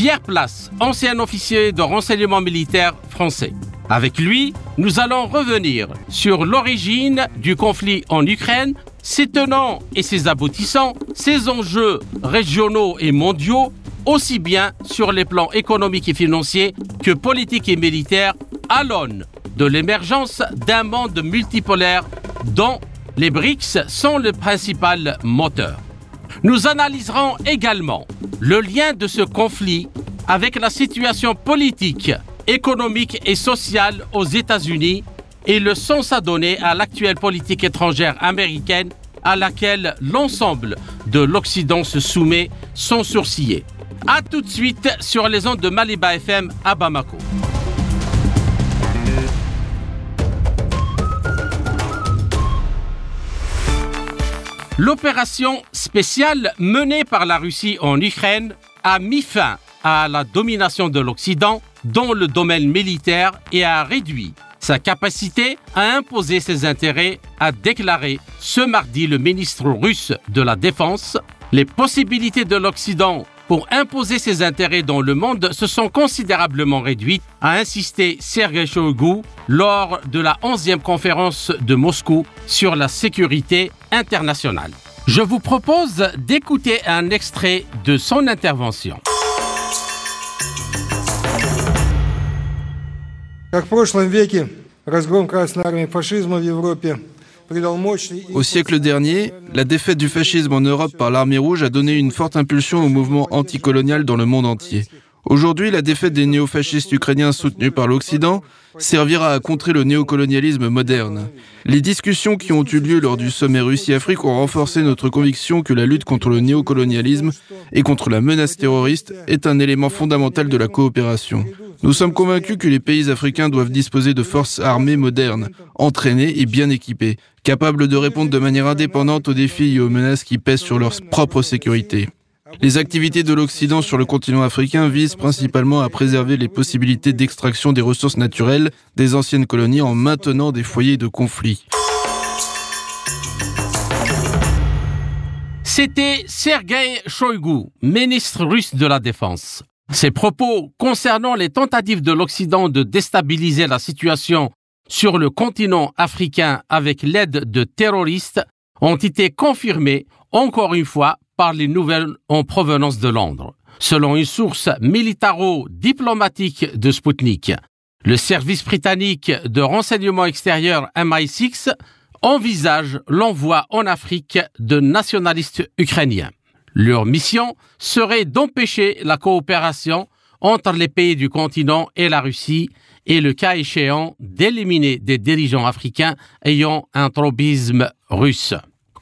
Pierre Place, ancien officier de renseignement militaire français. Avec lui, nous allons revenir sur l'origine du conflit en Ukraine, ses tenants et ses aboutissants, ses enjeux régionaux et mondiaux, aussi bien sur les plans économiques et financiers que politiques et militaires, à l'aune de l'émergence d'un monde multipolaire dont les BRICS sont le principal moteur. Nous analyserons également le lien de ce conflit avec la situation politique, économique et sociale aux États-Unis et le sens à donner à l'actuelle politique étrangère américaine à laquelle l'ensemble de l'Occident se soumet sans sourciller. A tout de suite sur les ondes de Maliba FM à Bamako. L'opération spéciale menée par la Russie en Ukraine a mis fin à la domination de l'Occident dans le domaine militaire et a réduit sa capacité à imposer ses intérêts, a déclaré ce mardi le ministre russe de la Défense. Les possibilités de l'Occident pour imposer ses intérêts dans le monde se sont considérablement réduites, a insisté Sergei Shoigu lors de la 11e conférence de Moscou sur la sécurité internationale. Je vous propose d'écouter un extrait de son intervention. Au siècle dernier, la défaite du fascisme en Europe par l'armée rouge a donné une forte impulsion au mouvement anticolonial dans le monde entier. Aujourd'hui, la défaite des néofascistes ukrainiens soutenus par l'Occident servira à contrer le néocolonialisme moderne. Les discussions qui ont eu lieu lors du sommet Russie-Afrique ont renforcé notre conviction que la lutte contre le néocolonialisme et contre la menace terroriste est un élément fondamental de la coopération. Nous sommes convaincus que les pays africains doivent disposer de forces armées modernes, entraînées et bien équipées, capables de répondre de manière indépendante aux défis et aux menaces qui pèsent sur leur propre sécurité. Les activités de l'Occident sur le continent africain visent principalement à préserver les possibilités d'extraction des ressources naturelles des anciennes colonies en maintenant des foyers de conflit. C'était Sergei Shoigu, ministre russe de la Défense. Ses propos concernant les tentatives de l'Occident de déstabiliser la situation sur le continent africain avec l'aide de terroristes ont été confirmés encore une fois par les nouvelles en provenance de Londres. Selon une source militaro-diplomatique de Sputnik, le service britannique de renseignement extérieur MI6 envisage l'envoi en Afrique de nationalistes ukrainiens. Leur mission serait d'empêcher la coopération entre les pays du continent et la Russie et le cas échéant d'éliminer des dirigeants africains ayant un trobisme russe.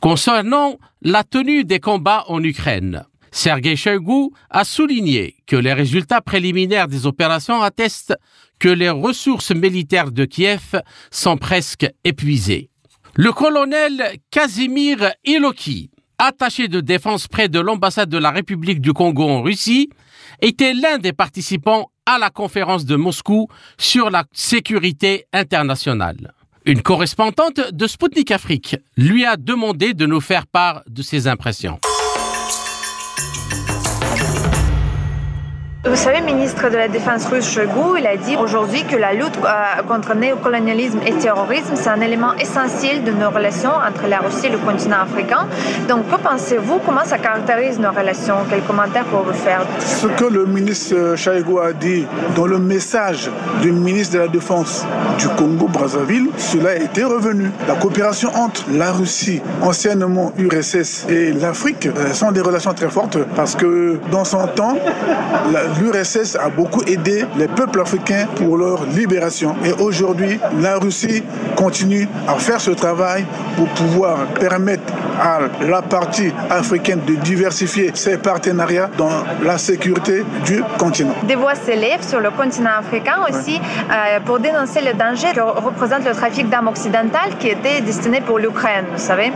Concernant la tenue des combats en Ukraine, Sergei Shoigu a souligné que les résultats préliminaires des opérations attestent que les ressources militaires de Kiev sont presque épuisées. Le colonel Kazimir Iloki, attaché de défense près de l'ambassade de la République du Congo en Russie, était l'un des participants à la conférence de Moscou sur la sécurité internationale. Une correspondante de Sputnik Afrique lui a demandé de nous faire part de ses impressions. Vous savez, ministre de la Défense russe Shoigu, il a dit aujourd'hui que la lutte euh, contre le néocolonialisme et le terrorisme, c'est un élément essentiel de nos relations entre la Russie et le continent africain. Donc, que pensez-vous? Comment ça caractérise nos relations? Quels commentaires pouvez-vous faire? Ce que le ministre Shoigu a dit dans le message du ministre de la Défense du Congo-Brazzaville, cela a été revenu. La coopération entre la Russie, anciennement URSS, et l'Afrique euh, sont des relations très fortes parce que dans son temps, l'URSS a beaucoup aidé les peuples africains pour leur libération. Et aujourd'hui, la Russie continue à faire ce travail pour pouvoir permettre à la partie africaine de diversifier ses partenariats dans la sécurité du continent. Des voix s'élèvent sur le continent africain aussi euh, pour dénoncer le danger que représente le trafic d'armes occidentales qui était destiné pour l'Ukraine, vous savez.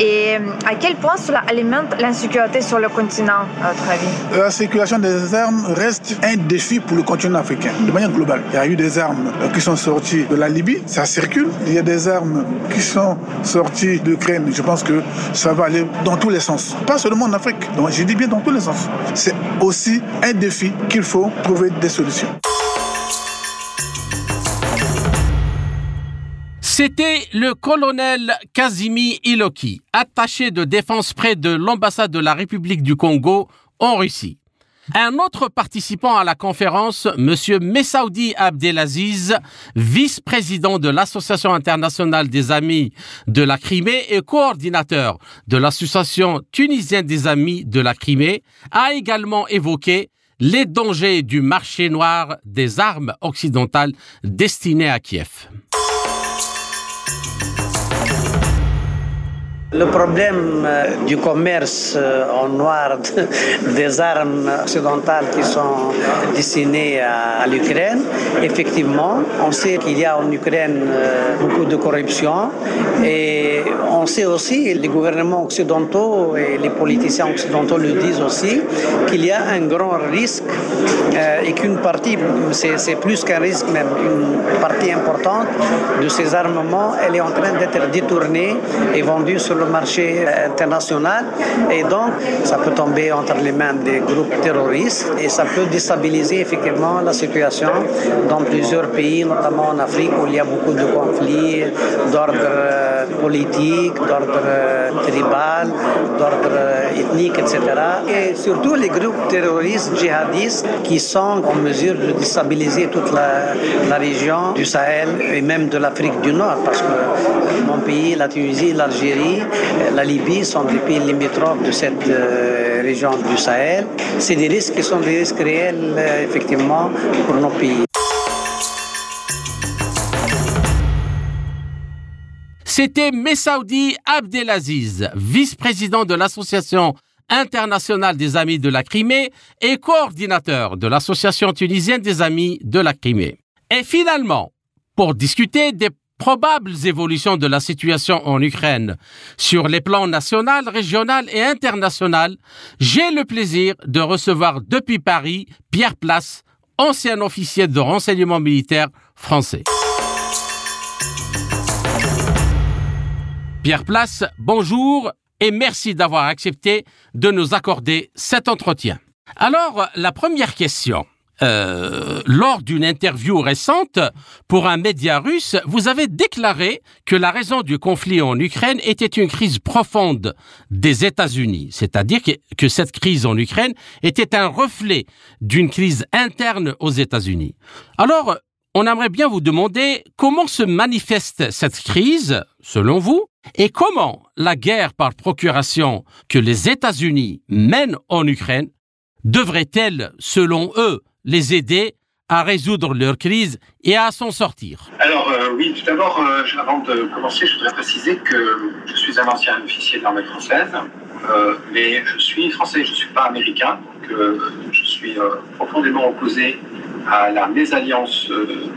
Et euh, à quel point cela alimente l'insécurité sur le continent, à votre avis? La circulation des armes reste un défi pour le continent africain, de manière globale. Il y a eu des armes qui sont sorties de la Libye, ça circule. Il y a des armes qui sont sorties d'Ukraine. Je pense que ça va aller dans tous les sens. Pas seulement en Afrique. Donc, je dis bien dans tous les sens. C'est aussi un défi qu'il faut trouver des solutions. C'était le colonel Kazimi Iloki, attaché de défense près de l'ambassade de la République du Congo en Russie. Un autre participant à la conférence, M. Messaoudi Abdelaziz, vice-président de l'Association internationale des amis de la Crimée et coordinateur de l'Association tunisienne des amis de la Crimée, a également évoqué les dangers du marché noir des armes occidentales destinées à Kiev. Le problème euh, du commerce euh, en noir des armes occidentales qui sont destinées à, l'Ukraine, effectivement, on sait qu'il y a en Ukraine euh, beaucoup de corruption et on sait aussi, les gouvernements occidentaux et les politiciens occidentaux le disent aussi, qu'il y a un grand risque et qu'une partie, c'est plus qu'un risque même, une partie importante de ces armements, elle est en train d'être détournée et vendue sur le marché international et donc ça peut tomber entre les mains des groupes terroristes et ça peut déstabiliser effectivement la situation dans plusieurs pays, notamment en Afrique où il y a beaucoup de conflits d'ordre euh, politique, d'ordre euh, tribal, d'ordre euh, ethnique, etc. Et surtout les groupes terroristes djihadistes qui sont en mesure de déstabiliser toute la, la région du Sahel et même de l'Afrique du Nord parce que mon pays, la Tunisie, l'Algérie, la Libye sont des pays limitrophes de cette euh, région du Sahel. C'est des risques qui sont des risques réels, euh, effectivement, pour nos pays. C'était Messaoudi Abdelaziz, vice-président de l'Association internationale des Amis de la Crimée et coordinateur de l'Association tunisienne des Amis de la Crimée. Et finalement, pour discuter des probables évolutions de la situation en Ukraine sur les plans national, régional et international, j'ai le plaisir de recevoir depuis Paris Pierre Place, ancien officier de renseignement militaire français. Pierre Place, bonjour et merci d'avoir accepté de nous accorder cet entretien. Alors, la première question. Euh, lors d'une interview récente pour un média russe, vous avez déclaré que la raison du conflit en Ukraine était une crise profonde des États-Unis, c'est-à-dire que, que, cette crise en Ukraine était un reflet d'une crise interne aux États-Unis. Alors, on aimerait bien vous demander comment se manifeste cette crise, selon vous, et comment la guerre par procuration que les États-Unis mènent en Ukraine devrait-elle, selon eux, les aider à résoudre leur crise et à s'en sortir Alors euh, oui, tout d'abord, euh, avant de commencer, je voudrais préciser que je suis un ancien officier de l'armée française, euh, mais je suis français, je ne suis pas américain, donc je suis profondément opposé à la mésalliance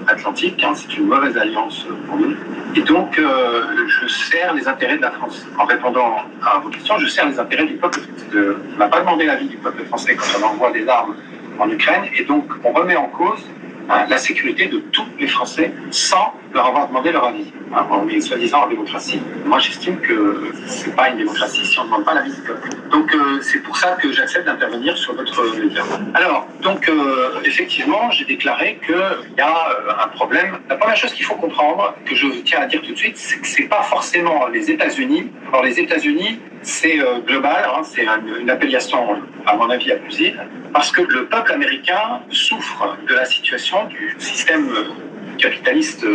atlantique, hein, c'est une mauvaise alliance pour nous. Et donc, je sers les intérêts de la France. En répondant à vos questions, je sers les intérêts du peuple. on ne m'a pas demandé l'avis du peuple français quand on envoie des armes en Ukraine. Et donc, on remet en cause la sécurité de tous les Français sans leur avoir demandé leur avis. Hein, on est soi-disant en démocratie. Moi, j'estime que c'est pas une démocratie si on ne demande pas l'avis du peuple. Donc, euh, c'est pour ça que j'accepte d'intervenir sur votre média. Alors, donc, euh, effectivement, j'ai déclaré qu'il y a euh, un problème. La première chose qu'il faut comprendre, que je tiens à dire tout de suite, c'est que c'est pas forcément les États-Unis. Alors, les États-Unis, c'est global, hein, c'est une appellation, à mon avis, abusive, parce que le peuple américain souffre de la situation du système capitaliste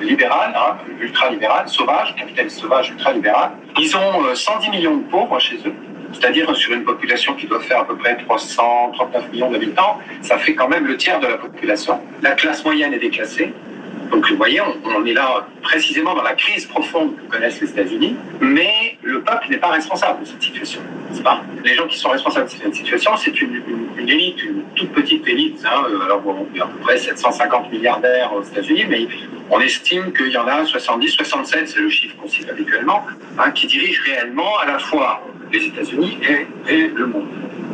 libéral, hein, ultra-libéral, sauvage, capitaliste sauvage, ultra-libéral. Ils ont 110 euh, millions de pauvres chez eux, c'est-à-dire sur une population qui doit faire à peu près 339 millions d'habitants, ça fait quand même le tiers de la population. La classe moyenne est déclassée. Donc vous voyez, on, est là précisément dans la crise profonde que connaissent les États-Unis, mais le peuple n'est pas responsable de cette situation. Pas? Les gens qui sont responsables de cette situation, c'est une, élite, une toute petite élite. Hein, alors bon, il y a à peu près 750 milliardaires aux États-Unis, mais on estime qu'il y en a 70, 67, c'est le chiffre qu'on cite habituellement, hein, qui dirigent réellement à la fois les États-Unis et, le monde.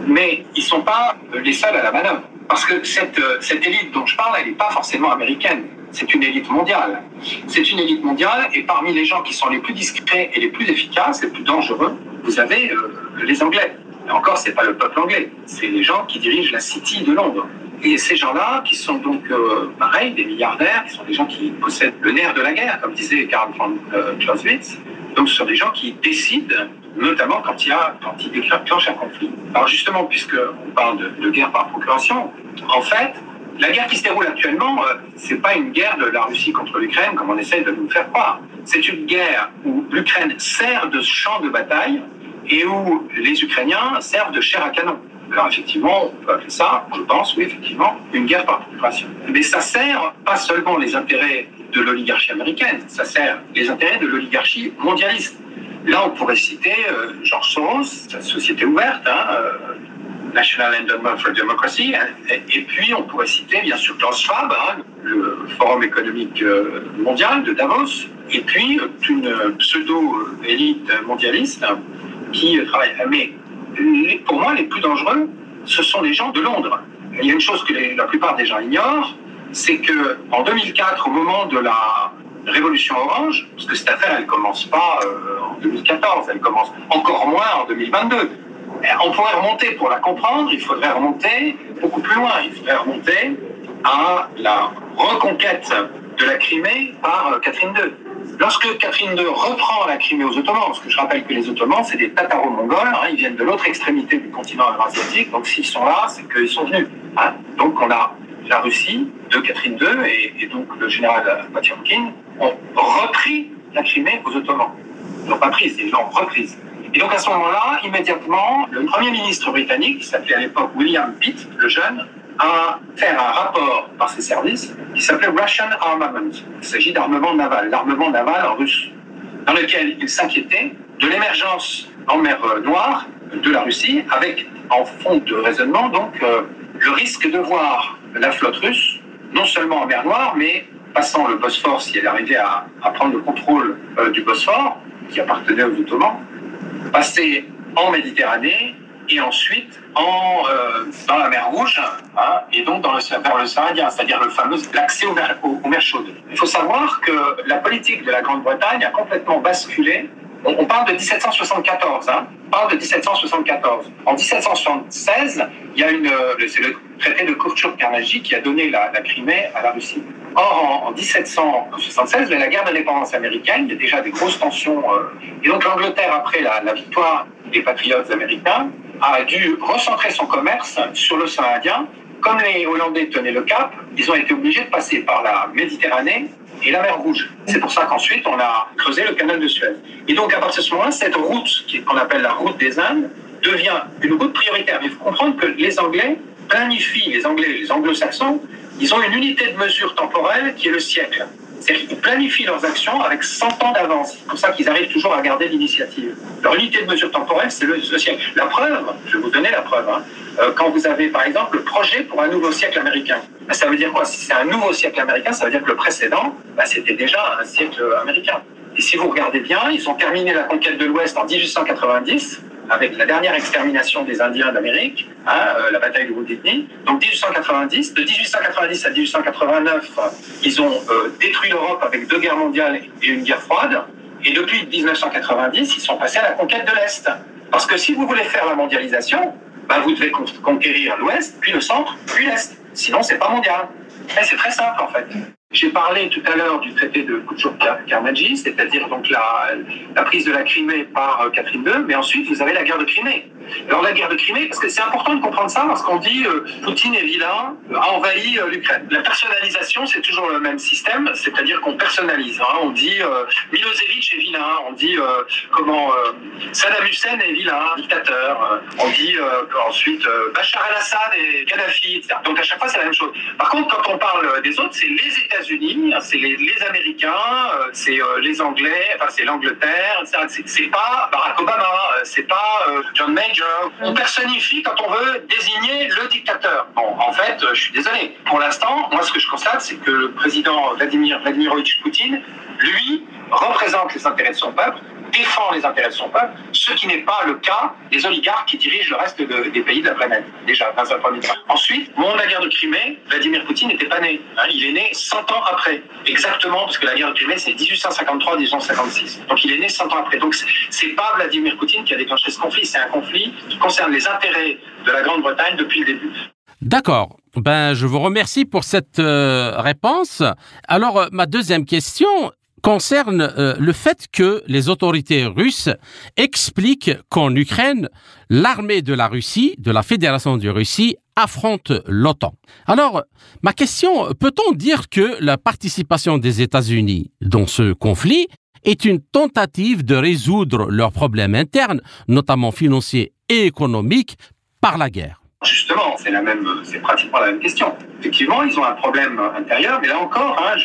Mais ils ne sont pas les seuls à la manœuvre. Parce que cette, cette élite dont je parle, elle n'est pas forcément américaine. C'est une élite mondiale. C'est une élite mondiale et parmi les gens qui sont les plus discrets et les plus efficaces, les plus dangereux, vous avez euh, les Anglais. Et encore, c'est pas le peuple anglais, c'est les gens qui dirigent la City de Londres. Et ces gens-là, qui sont donc euh, pareil, des milliardaires, qui sont des gens qui possèdent le nerf de la guerre, comme disait Karl von euh, Clausewitz, donc ce sont des gens qui décident, notamment quand il y a, quand déclenche un conflit. Alors justement, puisqu'on parle de guerre par procuration, en fait, la guerre qui se déroule actuellement, euh, c'est pas une guerre de la Russie contre l'Ukraine comme on essaie de nous faire croire. C'est une guerre où l'Ukraine sert de champ de bataille et où les Ukrainiens servent de chair à canon. Alors effectivement, on peut appeler ça, je pense, oui, effectivement, une guerre par procuration. Mais ça sert pas seulement les intérêts de l'oligarchie américaine, ça sert les intérêts de l'oligarchie mondialiste. Là, on pourrait citer euh, George Soros, société ouverte, hein, euh, National Endowment for Democracy. Et, puis, on pourrait citer bien sûr Klaus Schwab, hein, le Forum économique euh, mondial de Davos, et puis une pseudo-élite mondialiste qui travaille. Mais pour moi, les plus dangereux, ce sont les gens de Londres. Il y a une chose que la plupart des gens ignorent, c'est que en 2004, au moment de la révolution orange, parce que cette affaire, elle commence pas euh, en 2014, elle commence encore moins en 2022. On pourrait remonter, pour la comprendre, il faudrait remonter beaucoup plus loin. Il faudrait remonter à la reconquête de la Crimée par euh, Catherine II. Lorsque Catherine II reprend la Crimée aux Ottomans, parce que je rappelle que les Ottomans, c'est des Tataro-Mongols, hein, ils viennent de l'autre extrémité du continent eurasiatique, donc s'ils sont là, c'est qu'ils sont venus. Hein. Donc on a la Russie de Catherine II et, donc le général Potiomkin ont repris la Crimée aux Ottomans. Ils n'ont pas prise, ils l'ont reprise. Et donc à ce moment-là, immédiatement, le Premier ministre britannique, qui s'appelait à l'époque William Pitt, le jeune, a fait un rapport par ses services qui s'appelait Russian Armament. Il s'agit d'armement naval, l'armement naval russe, dans lequel il s'inquiétait de l'émergence en mer Noire de la Russie, avec en fond de raisonnement donc euh, le risque de voir la flotte russe, non seulement en mer Noire, mais passant le Bosphore, si elle arrivait à, prendre le contrôle euh, du Bosphore, qui appartenait aux Ottomans, passer en Méditerranée et ensuite en, euh, dans la mer Rouge, hein, et donc dans le, vers l'océan Indien, c'est-à-dire le fameux l'accès aux, mers chaudes. Il faut savoir que la politique de la Grande-Bretagne a complètement basculé. On, parle de 1774, hein, on parle de 1774. En 1776, il y a une, euh, c'est le traité de Kurchuk-Carnagy qui a donné la, la Crimée à la Russie. Or, en, 1776, la guerre d'indépendance américaine, il y a déjà des grosses tensions. Euh, et donc l'Angleterre, après la, la, victoire des patriotes américains, a dû recentrer son commerce sur l'océan Indien. Comme les Hollandais tenaient le cap, ils ont été obligés de passer par la Méditerranée et la mer Rouge. C'est pour ça qu'ensuite, on a creusé le canal de Suez. Et donc, à partir de ce moment-là, cette route, qu'on appelle la route des Indes, devient une route prioritaire. Mais il faut comprendre que les Anglais planifient, les Anglais, les Anglo-Saxons, ils ont une unité de mesure temporelle qui est le siècle. C'est-à-dire qu'ils planifient leurs actions avec 100 ans d'avance. C'est pour ça qu'ils arrivent toujours à garder l'initiative. Leur unité de mesure temporelle, c'est le, siècle. La preuve, je vais vous donner la preuve, hein. euh, quand vous avez par exemple le projet pour un nouveau siècle américain. Ben, ça veut dire quoi? Si c'est un nouveau siècle américain, ça veut dire que le précédent, ben, c'était déjà un siècle américain. Et si vous regardez bien, ils ont terminé la conquête de l'Ouest en 1890 avec la dernière extermination des Indiens d'Amérique, hein, euh, la bataille de Wounded Donc 1890, de 1890 à 1889, ils ont euh, détruit l'Europe avec deux guerres mondiales et une guerre froide. Et depuis 1990, ils sont passés à la conquête de l'Est. Parce que si vous voulez faire la mondialisation, bah, vous devez conquérir l'Ouest, puis le centre, puis l'Est. Sinon, c'est pas mondial. c'est très simple en fait. J'ai parlé tout à l'heure du traité de Kuchuk-Carnagy, c'est-à-dire donc la, prise de la Crimée par euh, Catherine II, mais ensuite vous avez la guerre de Crimée. Alors la guerre de Crimée, parce que c'est important de comprendre ça, parce qu'on dit euh, Poutine est vilain, a envahi euh, l'Ukraine. La personnalisation, c'est toujours le même système, c'est-à-dire qu'on personnalise. Hein. On dit euh, Milosevic est vilain, on dit comment Saddam Hussein est vilain, dictateur, on dit ensuite Bachar el-Assad et Gaddafi, etc. Donc à chaque fois c'est la même chose. Par contre, quand on parle des autres, c'est les États États-Unis, hein, c'est les, Américains, euh, c'est euh, les Anglais, enfin c'est l'Angleterre, c'est pas Barack Obama, euh, c'est pas John Major. On personnifie quand on veut désigner le dictateur. Bon, en fait, je suis désolé. Pour l'instant, moi ce que je constate, c'est que le président Vladimir Vladimirovitch Poutine, lui, représente les intérêts de son peuple défend les intérêts de son peuple, ce qui n'est pas le cas des oligarques qui dirigent le reste des pays de la planète, déjà, dans un premier temps. Ensuite, la guerre de Crimée, Vladimir Poutine n'était pas né. Hein. il est né 100 ans après. Exactement, parce que la guerre de Crimée, c'est 1853-1856. Donc il est né 100 ans après. Donc c'est pas Vladimir Poutine qui a déclenché ce conflit, c'est un conflit qui concerne les intérêts de la Grande-Bretagne depuis le début. D'accord. Ben, je vous remercie pour cette euh, réponse. Alors, euh, ma deuxième question, concerne euh, le fait que les autorités russes expliquent qu'en Ukraine, l'armée de la Russie, de la Fédération de Russie, affronte l'OTAN. Alors, ma question, peut-on dire que la participation des États-Unis dans ce conflit est une tentative de résoudre leurs problèmes internes, notamment financiers et économiques, par la guerre? Justement, c'est la même, c'est pratiquement la même question. Effectivement, ils ont un problème intérieur, mais là encore, hein,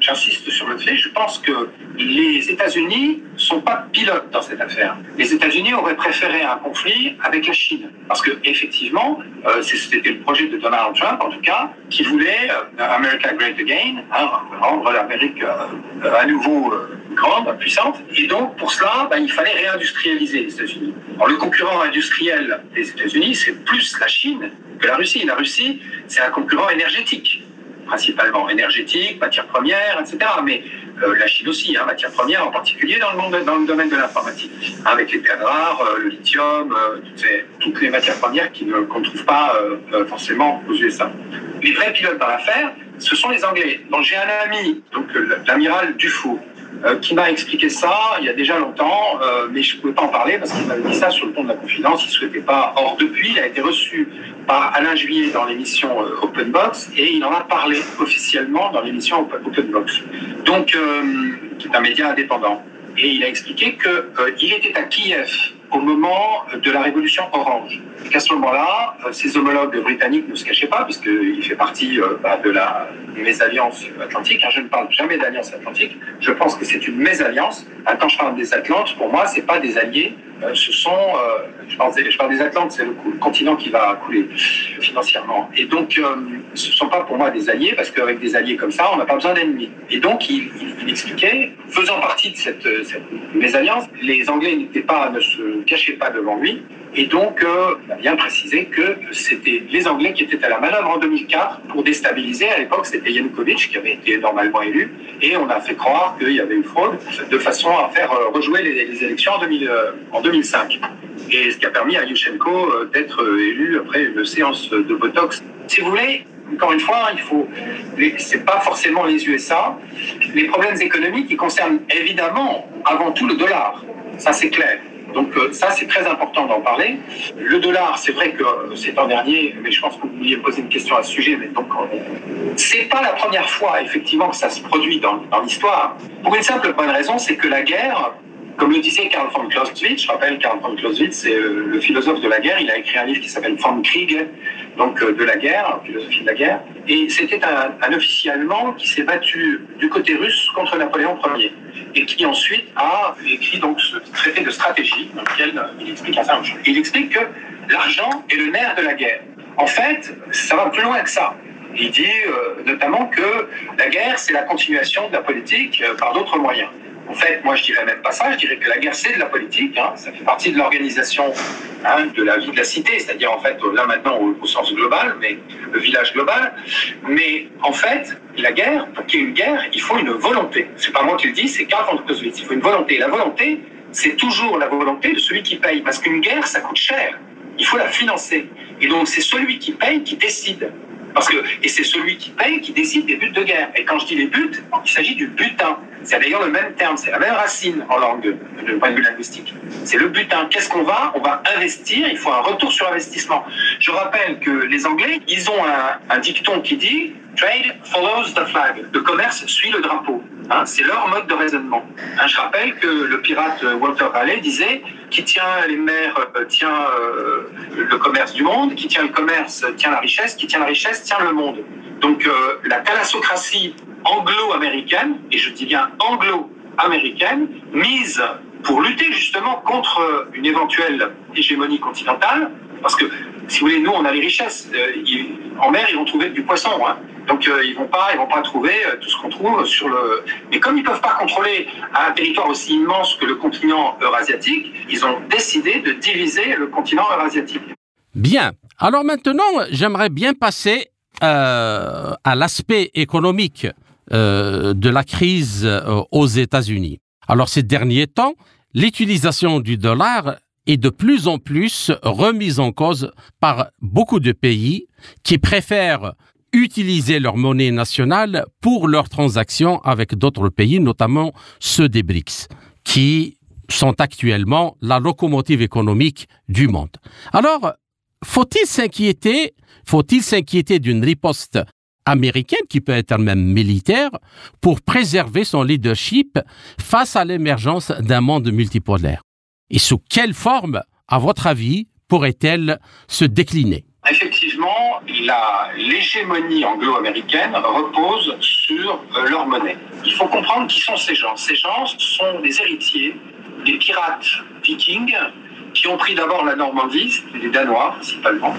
j'insiste sur le fait, je pense que les États-Unis sont pas pilotes dans cette affaire. Les États-Unis auraient préféré un conflit avec la Chine, parce que effectivement, euh, c'était le projet de Donald Trump, en tout cas, qui voulait euh, America Great Again, hein, rendre l'Amérique euh, à nouveau grande, puissante, et donc pour cela, ben, il fallait réindustrialiser les États-Unis. le concurrent industriel des États-Unis, c'est plus la Chine que la Russie. La Russie, c'est un concurrent énergétique, principalement énergétique, matières premières, etc. Mais euh, la Chine aussi, hein, matières premières, en particulier dans le, domaine de l'informatique, avec les terres rares, euh, le lithium, euh, toutes, les matières premières qu'on ne trouve pas forcément aux USA. Les vrais pilotes dans l'affaire, ce sont les Anglais. Donc j'ai un ami, l'amiral Dufour, euh, qui m'a expliqué ça il y a déjà longtemps, euh, mais je ne pouvais pas en parler parce qu'il m'avait dit ça sur le ton de la confidence, il ne souhaitait pas. Or, depuis, il a été reçu par Alain Juillet dans l'émission euh, Open Box et il en a parlé officiellement dans l'émission Open Box, donc, qui est un média indépendant. Et il a expliqué qu'il était à Kiev au moment de la révolution orange. Qu'à ce moment-là, euh, ses homologues britanniques ne se cachaient pas, puisqu'il fait partie euh, bah, de la mésalliance atlantique. Hein, je ne parle jamais d'alliance atlantique, je pense que c'est une mésalliance. Hein, quand je parle des Atlantes, pour moi, ce pas des alliés, euh, ce sont, je parle, des, je, parle des, Atlantes, c'est le, continent qui va couler financièrement. Et donc, ce ne sont pas pour moi des alliés, parce qu'avec des alliés comme ça, on n'a pas besoin d'ennemis. Et donc, il, expliquait, faisant partie de cette, cette mésalliance, les Anglais n'étaient pas, ne se cachaient pas devant lui, et donc, euh, il a bien précisé que c'était les Anglais qui étaient à la manœuvre en 2004 pour déstabiliser. À l'époque, c'était Yanukovych qui avait été normalement élu. Et on a fait croire qu'il y avait une fraude de façon à faire euh, rejouer les, élections en, 2000, euh, 2005. Et ce qui a permis à Yushchenko d'être élu après une séance de Botox. Si vous voulez, encore une fois, il faut, c'est pas forcément les USA. Les problèmes économiques, ils concernent évidemment avant tout le dollar. Ça, c'est clair. Donc euh, ça, c'est très important d'en parler. Le dollar, c'est vrai que euh, c'est un dernier, mais je pense que vous vouliez poser une question à ce sujet. Mais donc, c'est pas la première fois, effectivement, que ça se produit dans, dans l'histoire. Pour une simple bonne raison, c'est que la guerre, comme le disait Karl von Clausewitz, je rappelle, Karl von Clausewitz, c'est euh, le philosophe de la guerre. Il a écrit un livre qui s'appelle Von Krieg, donc de la guerre, philosophie de la guerre. Et c'était un, officier allemand qui s'est battu du côté russe contre Napoléon Ier et qui ensuite a écrit donc ce traité de stratégie dans lequel il explique un Il explique que l'argent est le nerf de la guerre. En fait, ça va plus loin que ça. Il dit euh, notamment que la guerre, c'est la continuation de la politique euh, par d'autres moyens. En fait, moi, je dirais même pas ça. Je dirais que la guerre, c'est de la politique. Hein. Ça fait partie de l'organisation hein, de la vie de la cité, c'est-à-dire, en fait, là maintenant, au, sens global, mais le village global. Mais en fait, la guerre, pour qu'il y ait une guerre, il faut une volonté. C'est pas moi qui le dis, c'est Karl von Clausewitz. Il faut une volonté. La volonté, c'est toujours la volonté de celui qui paye. Parce qu'une guerre, ça coûte cher. Il faut la financer. Et donc, c'est celui qui paye qui décide. Parce que, et c'est celui qui paye qui décide des buts de guerre. Et quand je dis les buts, il s'agit du butin. C'est d'ailleurs le même terme, c'est la même racine en langue, de point de vue linguistique. C'est le butin. Qu'est-ce qu'on va? On va investir, il faut un retour sur investissement. Je rappelle que les Anglais, ils ont un, dicton qui dit Trade follows the flag. Le commerce suit le drapeau. Hein, c'est leur mode de raisonnement. Hein, je rappelle que le pirate Walter Raleigh disait qui tient les mers euh, tient euh, le commerce du monde, qui tient le commerce tient la richesse, qui tient la richesse tient le monde. Donc euh, la thalassocratie anglo-américaine, et je dis bien anglo-américaine, mise pour lutter justement contre une éventuelle hégémonie continentale, parce que si vous voulez, nous on a les richesses. en mer, ils vont trouver du poisson. Hein. Donc euh, ils vont pas, ils vont pas trouver euh, tout ce qu'on trouve sur le. Mais comme ils peuvent pas contrôler un territoire aussi immense que le continent eurasiatique, ils ont décidé de diviser le continent eurasiatique. Bien. Alors maintenant, j'aimerais bien passer euh, à l'aspect économique de la crise aux États-Unis. Alors ces derniers temps, l'utilisation du dollar est de plus en plus remise en cause par beaucoup de pays qui préfèrent utiliser leur monnaie nationale pour leurs transactions avec d'autres pays, notamment ceux des BRICS, qui sont actuellement la locomotive économique du monde. Alors, faut-il s'inquiéter, faut-il s'inquiéter d'une riposte américaine qui peut être même militaire pour préserver son leadership face à l'émergence d'un monde multipolaire? Et sous quelle forme, à votre avis, pourrait-elle se décliner? Effectivement, l'hégémonie anglo-américaine repose sur euh, leur monnaie. Il faut comprendre qui sont ces gens. Ces gens sont des héritiers des pirates vikings qui ont pris d'abord la Normandie, les Danois principalement,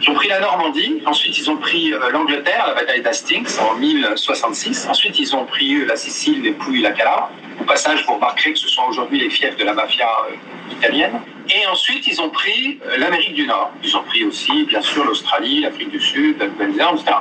qui ont pris la Normandie, ensuite ils ont pris euh, l'Angleterre, la bataille d'Hastings en 1066, ensuite ils ont pris la Sicile, les Pouilles, la Calabre. Au passage, vous remarquerez que ce sont aujourd'hui les fiefs de la mafia euh, italienne. Et ensuite, ils ont pris euh, l'Amérique du Nord. Ils ont pris aussi, bien sûr, l'Australie, l'Afrique du Sud, la Nouvelle-Zélande, etc.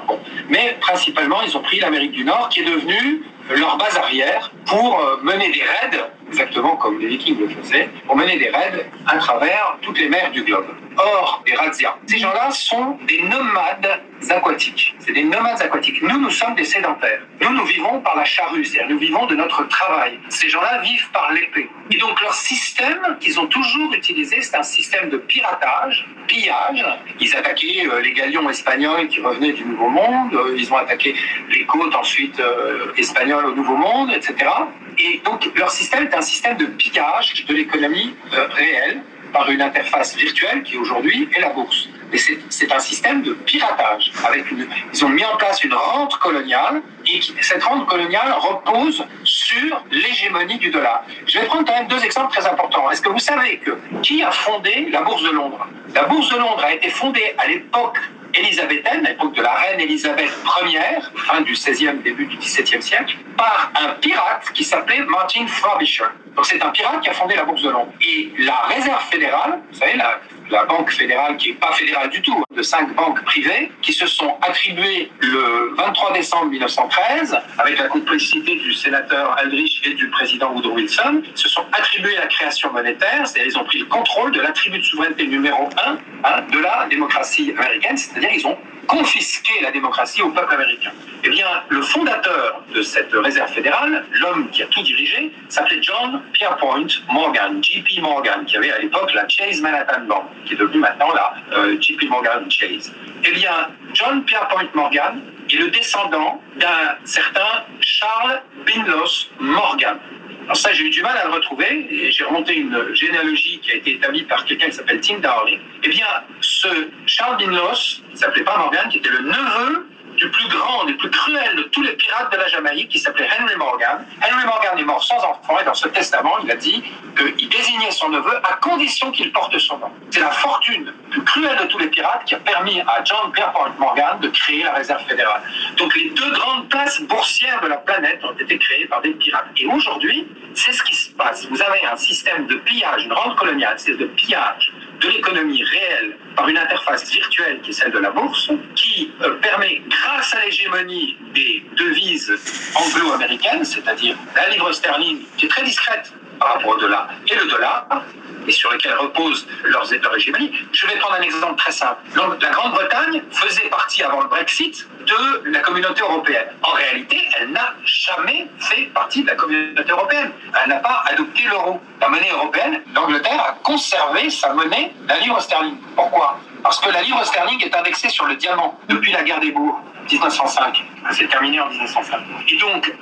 Mais principalement, ils ont pris l'Amérique du Nord, qui est devenue leur base arrière pour euh, mener des raids, exactement comme les Vikings le faisaient, pour mener des raids à travers toutes les mers du globe. Or, les razzias, ces gens-là sont des nomades aquatiques. C'est des nomades aquatiques. Nous, nous sommes des sédentaires. Nous, nous vivons par la charrue, c'est-à-dire nous vivons de notre travail. Ces gens-là vivent par l'épée. Et donc, leur système qu'ils ont toujours utilisé, c'est un système de piratage, pillage. Ils attaquaient euh, les galions espagnols qui revenaient du Nouveau Monde. Euh, ils ont attaqué les côtes ensuite euh, espagnoles au Nouveau Monde, etc. Et donc, leur système est un système de pillage de l'économie réelle par une interface virtuelle qui aujourd'hui est la bourse. Et c'est un système de piratage. Avec une, ils ont mis en place une rente coloniale et cette rente coloniale repose sur l'hégémonie du dollar. Je vais prendre quand même deux exemples très importants. Est-ce que vous savez que qui a fondé la bourse de Londres? La bourse de Londres a été fondée à l'époque élisabéthaine, à l'époque de la reine Élisabeth Ier, fin du XVIe, début du XVIIe siècle, par un pirate qui s'appelait Martin Frobisher. Donc c'est un pirate qui a fondé la Bourse de Londres. Et la Réserve fédérale, vous savez, la, la banque fédérale qui n'est pas fédérale du tout, de cinq banques privées, qui se sont attribuées le 23 décembre 1913, avec la complicité du sénateur Aldrich et du président Woodrow Wilson, se sont attribuées la création monétaire, c'est-à-dire ils ont pris le contrôle de l'attribut de souveraineté numéro un hein, de la démocratie américaine, c'est-à-dire ils ont confisquer la démocratie au peuple américain. Eh bien, le fondateur de cette réserve fédérale, l'homme qui a tout dirigé, s'appelait John Pierpont Morgan, JP Morgan, qui avait à l'époque la Chase Manhattan Bank, qui est devenue maintenant la euh, JP Morgan Chase. Eh bien, John Pierpont Morgan est le descendant d'un certain Charles Binlos Morgan. Alors ça, j'ai eu du mal à le retrouver, et j'ai remonté une généalogie qui a été établie par quelqu'un qui s'appelle Tim Dowling. Eh bien, ce Charles Binlos, qui s'appelait pas Morgan, qui était le neveu du plus grand, du plus cruel de tous les pirates de la Jamaïque, qui s'appelait Henry Morgan. Henry Morgan est mort sans enfant, et dans ce testament, il a dit qu'il désignait son neveu à condition qu'il porte son nom. C'est la fortune plus cruelle de tous les pirates qui a permis à John Pierpont Morgan de créer la réserve fédérale. Donc les deux grandes places boursières de la planète ont été créées par des pirates. Et aujourd'hui, c'est ce qui se passe. Vous avez un système de pillage, une rente coloniale, c'est de pillage de l'économie réelle par une interface virtuelle qui est celle de la bourse, qui euh, permet, grâce à l'hégémonie des devises anglo-américaines, c'est-à-dire la livre sterling, qui est très discrète par rapport au dollar, et le dollar, et sur lesquels reposent leurs, leur hégémonie. Je vais prendre un exemple très simple. La Grande-Bretagne faisait partie avant le Brexit de la communauté européenne. En réalité, elle n'a jamais fait partie de la communauté européenne. Elle n'a pas adopté l'euro. La monnaie européenne, l'Angleterre a conservé sa monnaie, la livre sterling. Pourquoi? Parce que la livre sterling est indexée sur le diamant depuis la guerre des bourgs. 1905. C'est terminé en 1905. Et donc,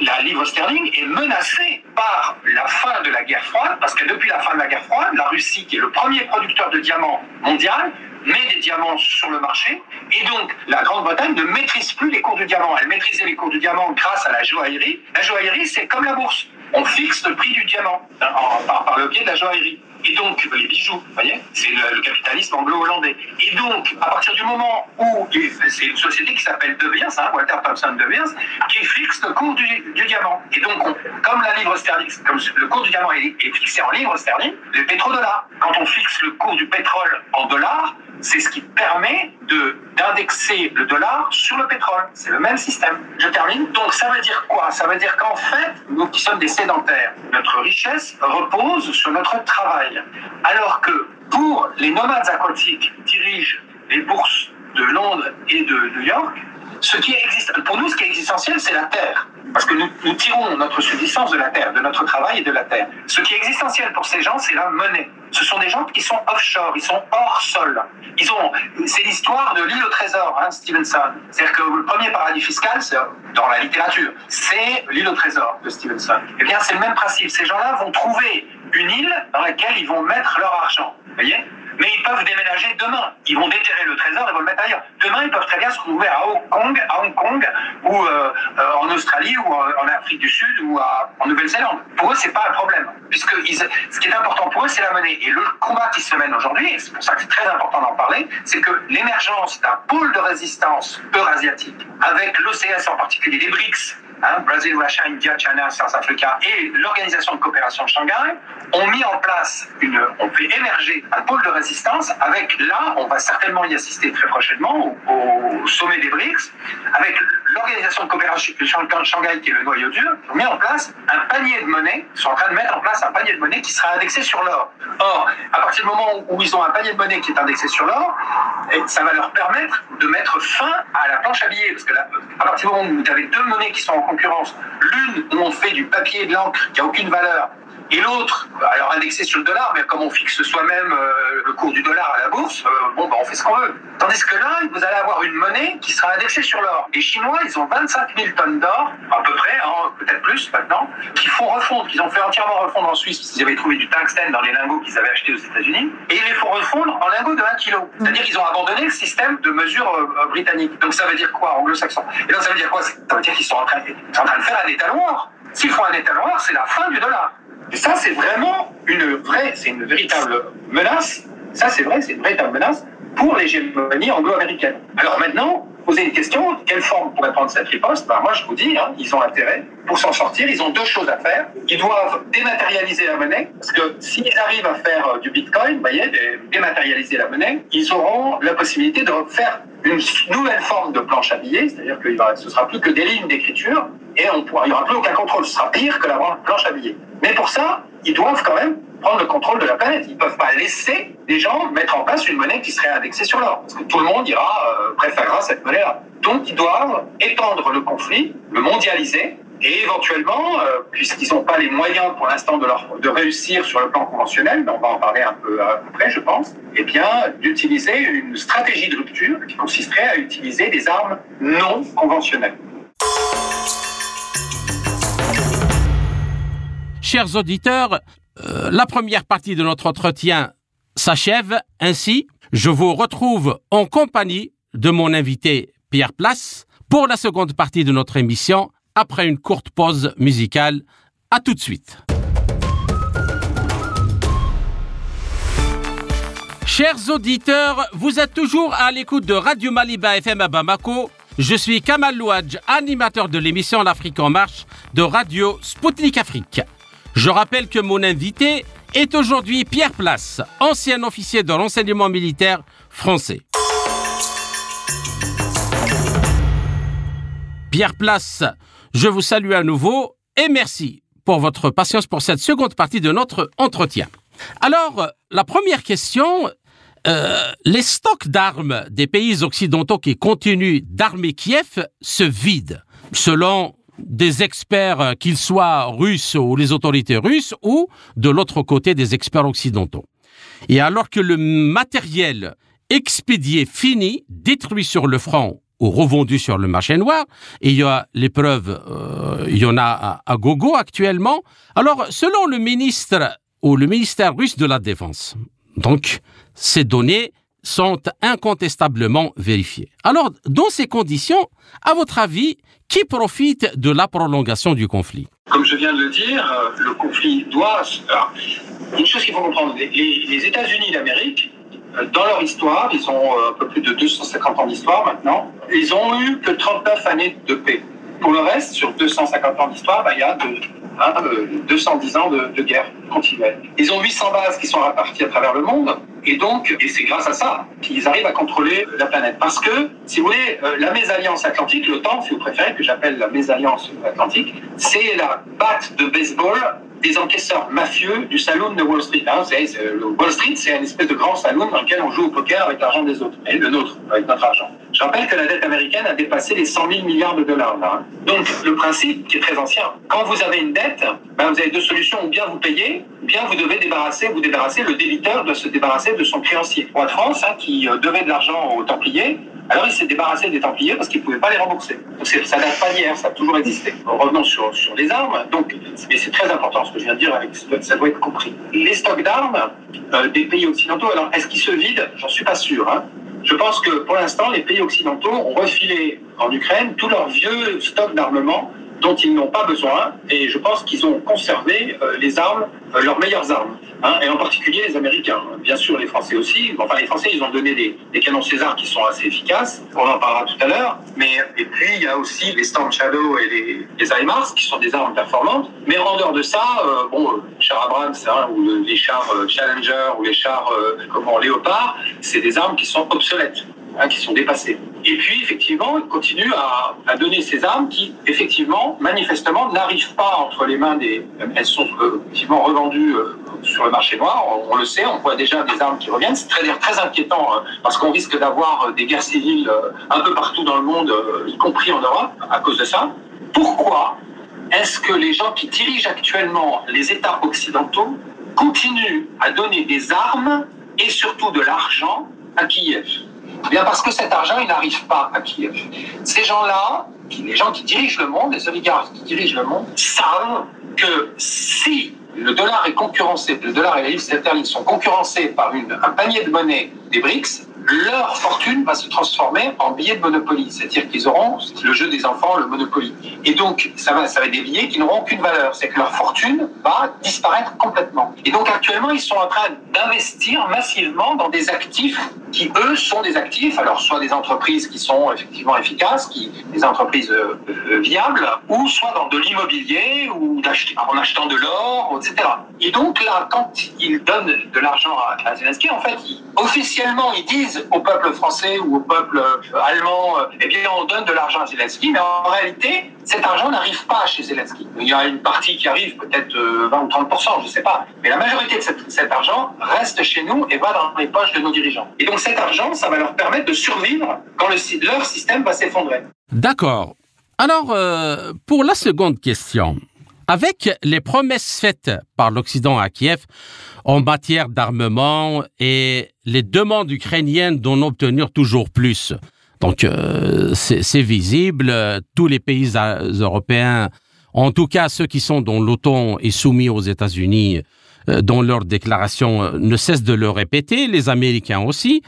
la livre sterling est menacée par la fin de la guerre froide, parce que depuis la fin de la guerre froide, la Russie, qui est le premier producteur de diamants mondial, met des diamants sur le marché. Et donc, la Grande-Bretagne ne maîtrise plus les cours du diamant. Elle maîtrisait les cours du diamant grâce à la joaillerie. La joaillerie, c'est comme la bourse. On fixe le prix du diamant par, par le biais de la joaillerie et donc les bijoux, vous voyez C'est le, capitalisme anglo-hollandais. Et donc, à partir du moment où c'est une société qui s'appelle De Beers, hein, Walter Thompson De Beers, qui fixe le cours du, diamant. Et donc, comme la livre sterling, le cours du diamant est, est fixé en livre sterling, le pétrodollar. Quand on fixe le cours du pétrole en dollars, c'est ce qui permet d'indexer le dollar sur le pétrole. C'est le même système. Je termine. Donc ça veut dire quoi? Ça veut dire qu'en fait, nous qui sommes des sédentaires, notre richesse repose sur notre travail. Alors que pour les nomades aquatiques qui dirigent les bourses de Londres et de New York, ce qui existe, pour nous, ce qui est existentiel, c'est la terre. Parce que nous, tirons notre subsistance de la terre, de notre travail et de la terre. Ce qui est existentiel pour ces gens, c'est la monnaie. Ce sont des gens qui sont offshore, ils sont hors sol. Ils ont, c'est l'histoire de l'île au trésor, hein, Stevenson. C'est-à-dire que le premier paradis fiscal, dans la littérature, c'est l'île au trésor de Stevenson. Eh bien, c'est le même principe. Ces gens-là vont trouver une île dans laquelle ils vont mettre leur argent. Voyez? Mais ils peuvent déménager demain. Ils vont déterrer le trésor et vont le mettre ailleurs. Demain, ils peuvent très bien se retrouver à Hong Kong, à Hong Kong ou euh, euh, en Australie ou en Afrique du Sud ou en Nouvelle-Zélande. Pour eux, c'est pas un problème, puisque ce qui est important pour eux, c'est la monnaie. Et le combat qui se mène aujourd'hui, et c'est pour ça que c'est très important d'en parler, c'est que l'émergence d'un pôle de résistance eurasiatique, avec l'OCS en particulier, les BRICS, hein, Brésil, Russia, India, China, South Africa et l'Organisation de coopération de Shanghai, ont mis en place une, ont fait émerger un pôle de résistance avec là, on va certainement y assister très prochainement au, sommet des BRICS, avec l'Organisation de coopération de Shanghai qui est le noyau dur, ont mis en place un panier de monnaie, sont en train de mettre en place un panier de monnaie qui sera indexé sur l'or. Or, à partir du moment où ils ont un panier de monnaie qui est indexé sur l'or, ça va leur permettre de mettre fin à la planche à billets, parce que là, à partir du moment où vous avez deux monnaies qui sont en concurrence, l'une où on fait du papier et de l'encre qui n'a aucune valeur, et l'autre, alors indexé sur le dollar, mais comme on fixe soi-même euh, le cours du dollar à la bourse, euh, bon, bah, on fait ce qu'on veut. Tandis que là, vous allez avoir une monnaie qui sera indexée sur l'or. Les Chinois, ils ont 25 000 tonnes d'or, à peu près, hein, peut-être plus maintenant, qu'ils font refondre, qu'ils ont fait entièrement refondre en Suisse, parce qu'ils avaient trouvé du tungstène dans les lingots qu'ils avaient achetés aux États-Unis, et ils les font refondre en lingots de 1 kg. C'est-à-dire qu'ils ont abandonné le système de mesure euh, britannique. Donc ça veut dire quoi, anglo-saxon? Et donc ça veut dire quoi? Ça veut dire qu'ils sont en train, en train de faire un étalon or. S'ils font un étalon or, c'est la fin du dollar. Et ça, c'est vraiment une vraie, c'est une véritable menace. Ça, c'est vrai, c'est une véritable menace pour l'hégémonie anglo-américaine. Alors maintenant, poser une question, quelle forme pourrait prendre cette riposte? Ben, Moi, je vous dis, hein, ils ont intérêt, pour s'en sortir, ils ont deux choses à faire. Ils doivent dématérialiser la monnaie, parce que s'ils arrivent à faire euh, du bitcoin, voyez, dématérialiser la monnaie, ils auront la possibilité de faire une nouvelle forme de planche à billets, c'est-à-dire que ce sera plus que des lignes d'écriture, et il n'y aura plus aucun contrôle, ce sera pire que la planche à. Mais pour ça, ils doivent quand même prendre le contrôle de la planète. Ils ne peuvent pas laisser des gens mettre en place une monnaie qui serait indexée sur l'or, parce que tout le monde ira, euh, préférera cette monnaie-là. Donc ils doivent étendre le conflit, le mondialiser, et éventuellement, euh, puisqu'ils n'ont pas les moyens pour l'instant de, de réussir sur le plan conventionnel, mais on va en parler un peu après, je pense, eh bien, d'utiliser une stratégie de rupture qui consisterait à utiliser des armes non conventionnelles. Chers auditeurs, euh, la première partie de notre entretien s'achève ainsi. Je vous retrouve en compagnie de mon invité Pierre Place pour la seconde partie de notre émission après une courte pause musicale. À tout de suite. Chers auditeurs, vous êtes toujours à l'écoute de Radio Maliba FM à Bamako. Je suis Kamal Louadj, animateur de l'émission L'Afrique en marche de Radio Sputnik Afrique. Je rappelle que mon invité est aujourd'hui Pierre Place, ancien officier de renseignement militaire français. Pierre Place, je vous salue à nouveau et merci pour votre patience pour cette seconde partie de notre entretien. Alors, la première question, euh, les stocks d'armes des pays occidentaux qui continuent d'armer Kiev se vident, selon des experts, euh, qu'ils soient russes ou les autorités russes, ou de l'autre côté des experts occidentaux. Et alors que le matériel expédié fini, détruit sur le front ou revendus sur le marché noir. Et il y a les preuves, euh, il y en a à, gogo actuellement. Alors, selon le ministre ou le ministère russe de la Défense, donc ces données sont incontestablement vérifiées. Alors, dans ces conditions, à votre avis, qui profite de la prolongation du conflit? Comme je viens de le dire, euh, le conflit doit... une chose qu'il faut comprendre, les, États-Unis d'Amérique euh, dans leur histoire, ils ont euh, un peu plus de 250 ans d'histoire maintenant, ils ont eu que 39 années de paix. Pour le reste, sur 250 ans d'histoire, bah, il y a 210 hein, ans de, guerre continuelle. Ils ont 800 bases qui sont réparties à travers le monde, et donc, et c'est grâce à ça qu'ils arrivent à contrôler la planète. Parce que, si vous voulez, euh, la mésalliance atlantique, l'OTAN, si vous préférez, que j'appelle la mésalliance atlantique, c'est la batte de baseball des encaisseurs mafieux du saloon de Wall Street. Hein, Wall Street, c'est une espèce de grand saloon dans lequel on joue au poker avec l'argent des autres, et le nôtre, avec notre argent. Je rappelle que la dette américaine a dépassé les 100 000 milliards de dollars. Donc, le principe, qui est très ancien, quand vous avez une dette, ben, vous avez deux solutions, ou bien vous payez, ou bien vous devez débarrasser, vous débarrasser, le débiteur doit se débarrasser de son créancier. Roi de France, hein, qui euh, devait de l'argent aux Templiers, alors il s'est débarrassé des Templiers parce qu'il ne pouvait pas les rembourser. Donc ça date pas d'hier, ça a toujours existé. Revenons sur, sur les armes. Donc, mais c'est très important ce que je viens de dire, ça doit être compris. Les stocks d'armes euh, des pays occidentaux, alors est-ce qu'ils se vident? J'en suis pas sûr. Hein. Je pense que pour l'instant, les pays occidentaux ont refilé en Ukraine tous leurs vieux stocks d'armement dont ils n'ont pas besoin, et je pense qu'ils ont conservé euh, les armes, euh, leurs meilleures armes, hein, et en particulier les Américains. Bien sûr, les Français aussi. Enfin, les Français, ils ont donné des, canons César qui sont assez efficaces. On en parlera tout à l'heure. Mais et puis il y a aussi les Storm Shadow et les, les HIMARS qui sont des armes performantes. Mais en dehors de ça, euh, bon, Abrams hein, ou les chars Challenger ou les chars comment Léopard, c'est des armes qui sont obsolètes. Hein, qui sont dépassés. Et puis, effectivement, il continue à, donner ces armes qui, effectivement, manifestement, n'arrivent pas entre les mains des... Elles sont euh, effectivement revendues euh, sur le marché noir, on, le sait, on voit déjà des armes qui reviennent. C'est très, très inquiétant hein, parce qu'on risque d'avoir des guerres civiles euh, un peu partout dans le monde, y compris en Europe, à cause de ça. Pourquoi est-ce que les gens qui dirigent actuellement les États occidentaux continuent à donner des armes et surtout de l'argent à Kiev? Eh bien parce que cet argent, il n'arrive pas à Kiev. Ces gens-là, les gens qui dirigent le monde, les oligarques qui dirigent le monde, savent que si le dollar est concurrencé, le dollar et la livre sterling sont concurrencés par un panier de monnaie des BRICS, leur fortune va se transformer en billets de Monopoly. C'est-à-dire qu'ils auront le jeu des enfants, le Monopoly. Et donc, ça va, ça va être des billets qui n'auront aucune valeur. C'est que leur fortune va disparaître complètement. Et donc, actuellement, ils sont en train d'investir massivement dans des actifs qui, eux, sont des actifs, alors soit des entreprises qui sont effectivement efficaces, qui, des entreprises euh, euh, viables, ou soit dans de l'immobilier, ou en achetant de l'or, etc. Et donc là, quand ils donnent de l'argent à Zelensky, en fait, officiellement, ils disent au peuple français ou au peuple euh, allemand, euh, eh bien, on donne de l'argent à Zelensky, mais en réalité, cet argent n'arrive pas chez Zelensky. Il y a une partie qui arrive, peut-être 20 euh, ou 30 je ne sais pas, mais la majorité de cet argent reste chez nous et va dans les poches de nos dirigeants. Et donc cet argent, ça va leur permettre de survivre quand le, leur système va s'effondrer. D'accord. Alors, pour la seconde question, avec les promesses faites par l'Occident à Kiev en matière d'armement et les demandes ukrainiennes d'en obtenir toujours plus. Donc euh, c'est visible, tous les pays européens, en tout cas ceux qui sont dans l'OTAN et soumis aux États-Unis, euh, dans leurs déclarations, euh, ne cessent de le répéter, les Américains aussi,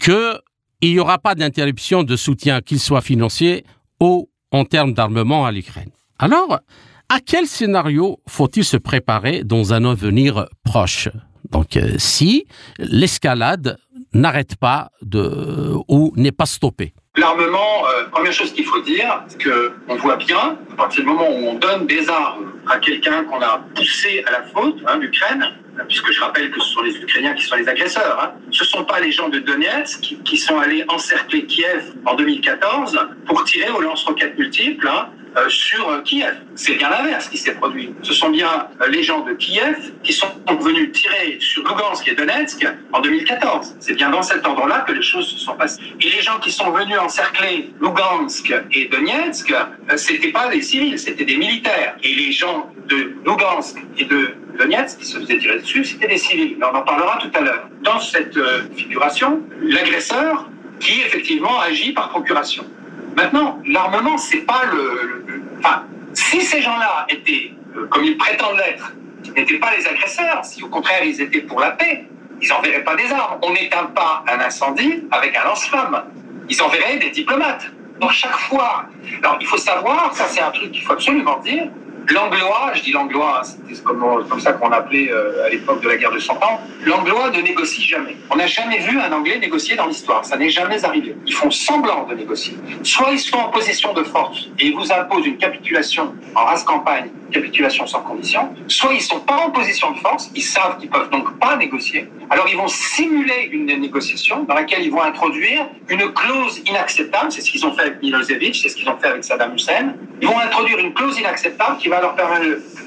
qu'il n'y aura pas d'interruption de soutien, qu'il soit financier ou en termes d'armement à l'Ukraine. Alors, à quel scénario faut-il se préparer dans un avenir proche? Donc, euh, si l'escalade n'arrête pas de, ou n'est pas stoppée. L'armement, euh, première chose qu'il faut dire, c'est qu'on voit bien, à partir du moment où on donne des armes à quelqu'un qu'on a poussé à la faute, hein, l'Ukraine, puisque je rappelle que ce sont les Ukrainiens qui sont les agresseurs. Hein. Ce ne sont pas les gens de Donetsk qui, sont allés encercler Kiev en 2014 pour tirer aux lance-roquettes multiples hein, euh, sur euh, Kiev. C'est bien l'inverse qui s'est produit. Ce sont bien euh, les gens de Kiev qui sont venus tirer sur Lugansk et Donetsk en 2014. C'est bien dans cet endroit-là que les choses se sont passées. Et les gens qui sont venus encercler Lugansk et Donetsk, c'était pas des civils, c'était des militaires. Et les gens de Lugansk et de Donetsk qui se faisaient tirer dessus, c'était des civils. on en parlera tout à l'heure. Dans cette figuration, l'agresseur qui effectivement agit par procuration. Maintenant, l'armement, c'est pas le, Enfin, si ces gens-là étaient, euh, comme ils prétendent l'être, n'étaient pas les agresseurs, si au contraire ils étaient pour la paix, ils n'enverraient pas des armes. On n'éteint pas un incendie avec un lance-flamme. Ils enverraient des diplomates. Donc chaque fois. Alors il faut savoir, ça c'est un truc qu'il faut absolument dire, L'anglois, je dis l'anglois, c'est comme, comme, ça qu'on appelait euh, à l'époque de la guerre de Cent Ans, l'anglois ne négocie jamais. On n'a jamais vu un anglais négocier dans l'histoire, ça n'est jamais arrivé. Ils font semblant de négocier. Soit ils sont en position de force et ils vous imposent une capitulation en race campagne, capitulation sans condition, soit ils sont pas en position de force, ils savent qu'ils peuvent donc pas négocier, alors ils vont simuler une négociation dans laquelle ils vont introduire une clause inacceptable, c'est ce qu'ils ont fait avec Milosevic, c'est ce qu'ils ont fait avec Saddam Hussein, ils vont introduire une clause inacceptable qui va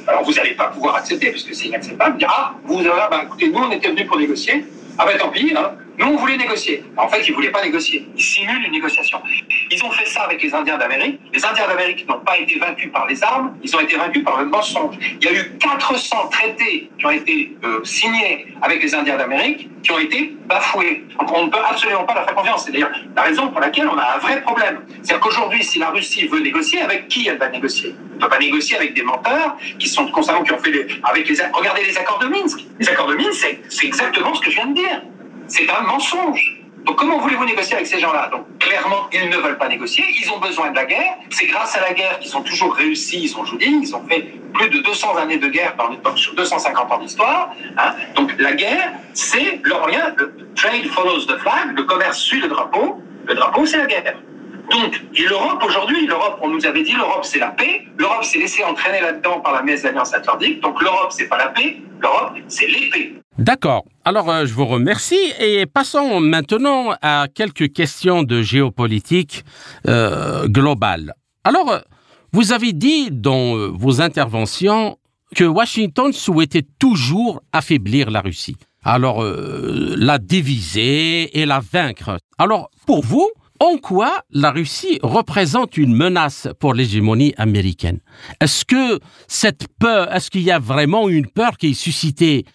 alors vous n'allez pas pouvoir accepter puisque c'est inacceptable, ah, vous avez, bah, écoutez, nous on était venus pour négocier, ah ben tant pis, hein. Nous on voulait négocier. En fait, ils ne voulaient pas négocier, ils simulent une négociation. Ils ont fait ça avec les Indiens d'Amérique. Les Indiens d'Amérique n'ont pas été vaincus par les armes, ils ont été vaincus par le mensonge. Il y a eu 400 traités qui ont été euh, signés avec les Indiens d'Amérique qui ont été bafoués. Donc on ne peut absolument pas leur faire confiance. C'est d'ailleurs la raison pour laquelle on a un vrai problème. C'est-à-dire qu'aujourd'hui, si la Russie veut négocier, avec qui elle va négocier? Elle ne peut pas négocier avec des menteurs qui sont constamment, qui ont fait les, avec les, regardez les accords de Minsk. Les accords de Minsk, c'est exactement ce que je viens de dire. C'est un mensonge. Donc comment voulez-vous négocier avec ces gens-là? Donc clairement, ils ne veulent pas négocier, ils ont besoin de la guerre. C'est grâce à la guerre qu'ils ont toujours réussi, ils ont, je ils ont fait plus de 200 années de guerre sur 250 ans d'histoire. Hein. Donc la guerre, c'est leur moyen, le trade follows the flag, le commerce suit le drapeau, le drapeau c'est la guerre. Donc, l'Europe aujourd'hui, l'Europe, on nous avait dit l'Europe c'est la paix, l'Europe s'est laissée entraîner là-dedans par la messe d'Alliance Atlantique, donc l'Europe c'est pas la paix, l'Europe c'est l'épée. D'accord. Alors, euh, je vous remercie et passons maintenant à quelques questions de géopolitique euh, globale. Alors, euh, vous avez dit dans vos interventions que Washington souhaitait toujours affaiblir la Russie. Alors, la diviser et la vaincre. Alors, pour vous, en quoi la Russie représente une menace pour l'hégémonie américaine? Est-ce que cette peur, est-ce qu'il y a vraiment une peur qui est suscitée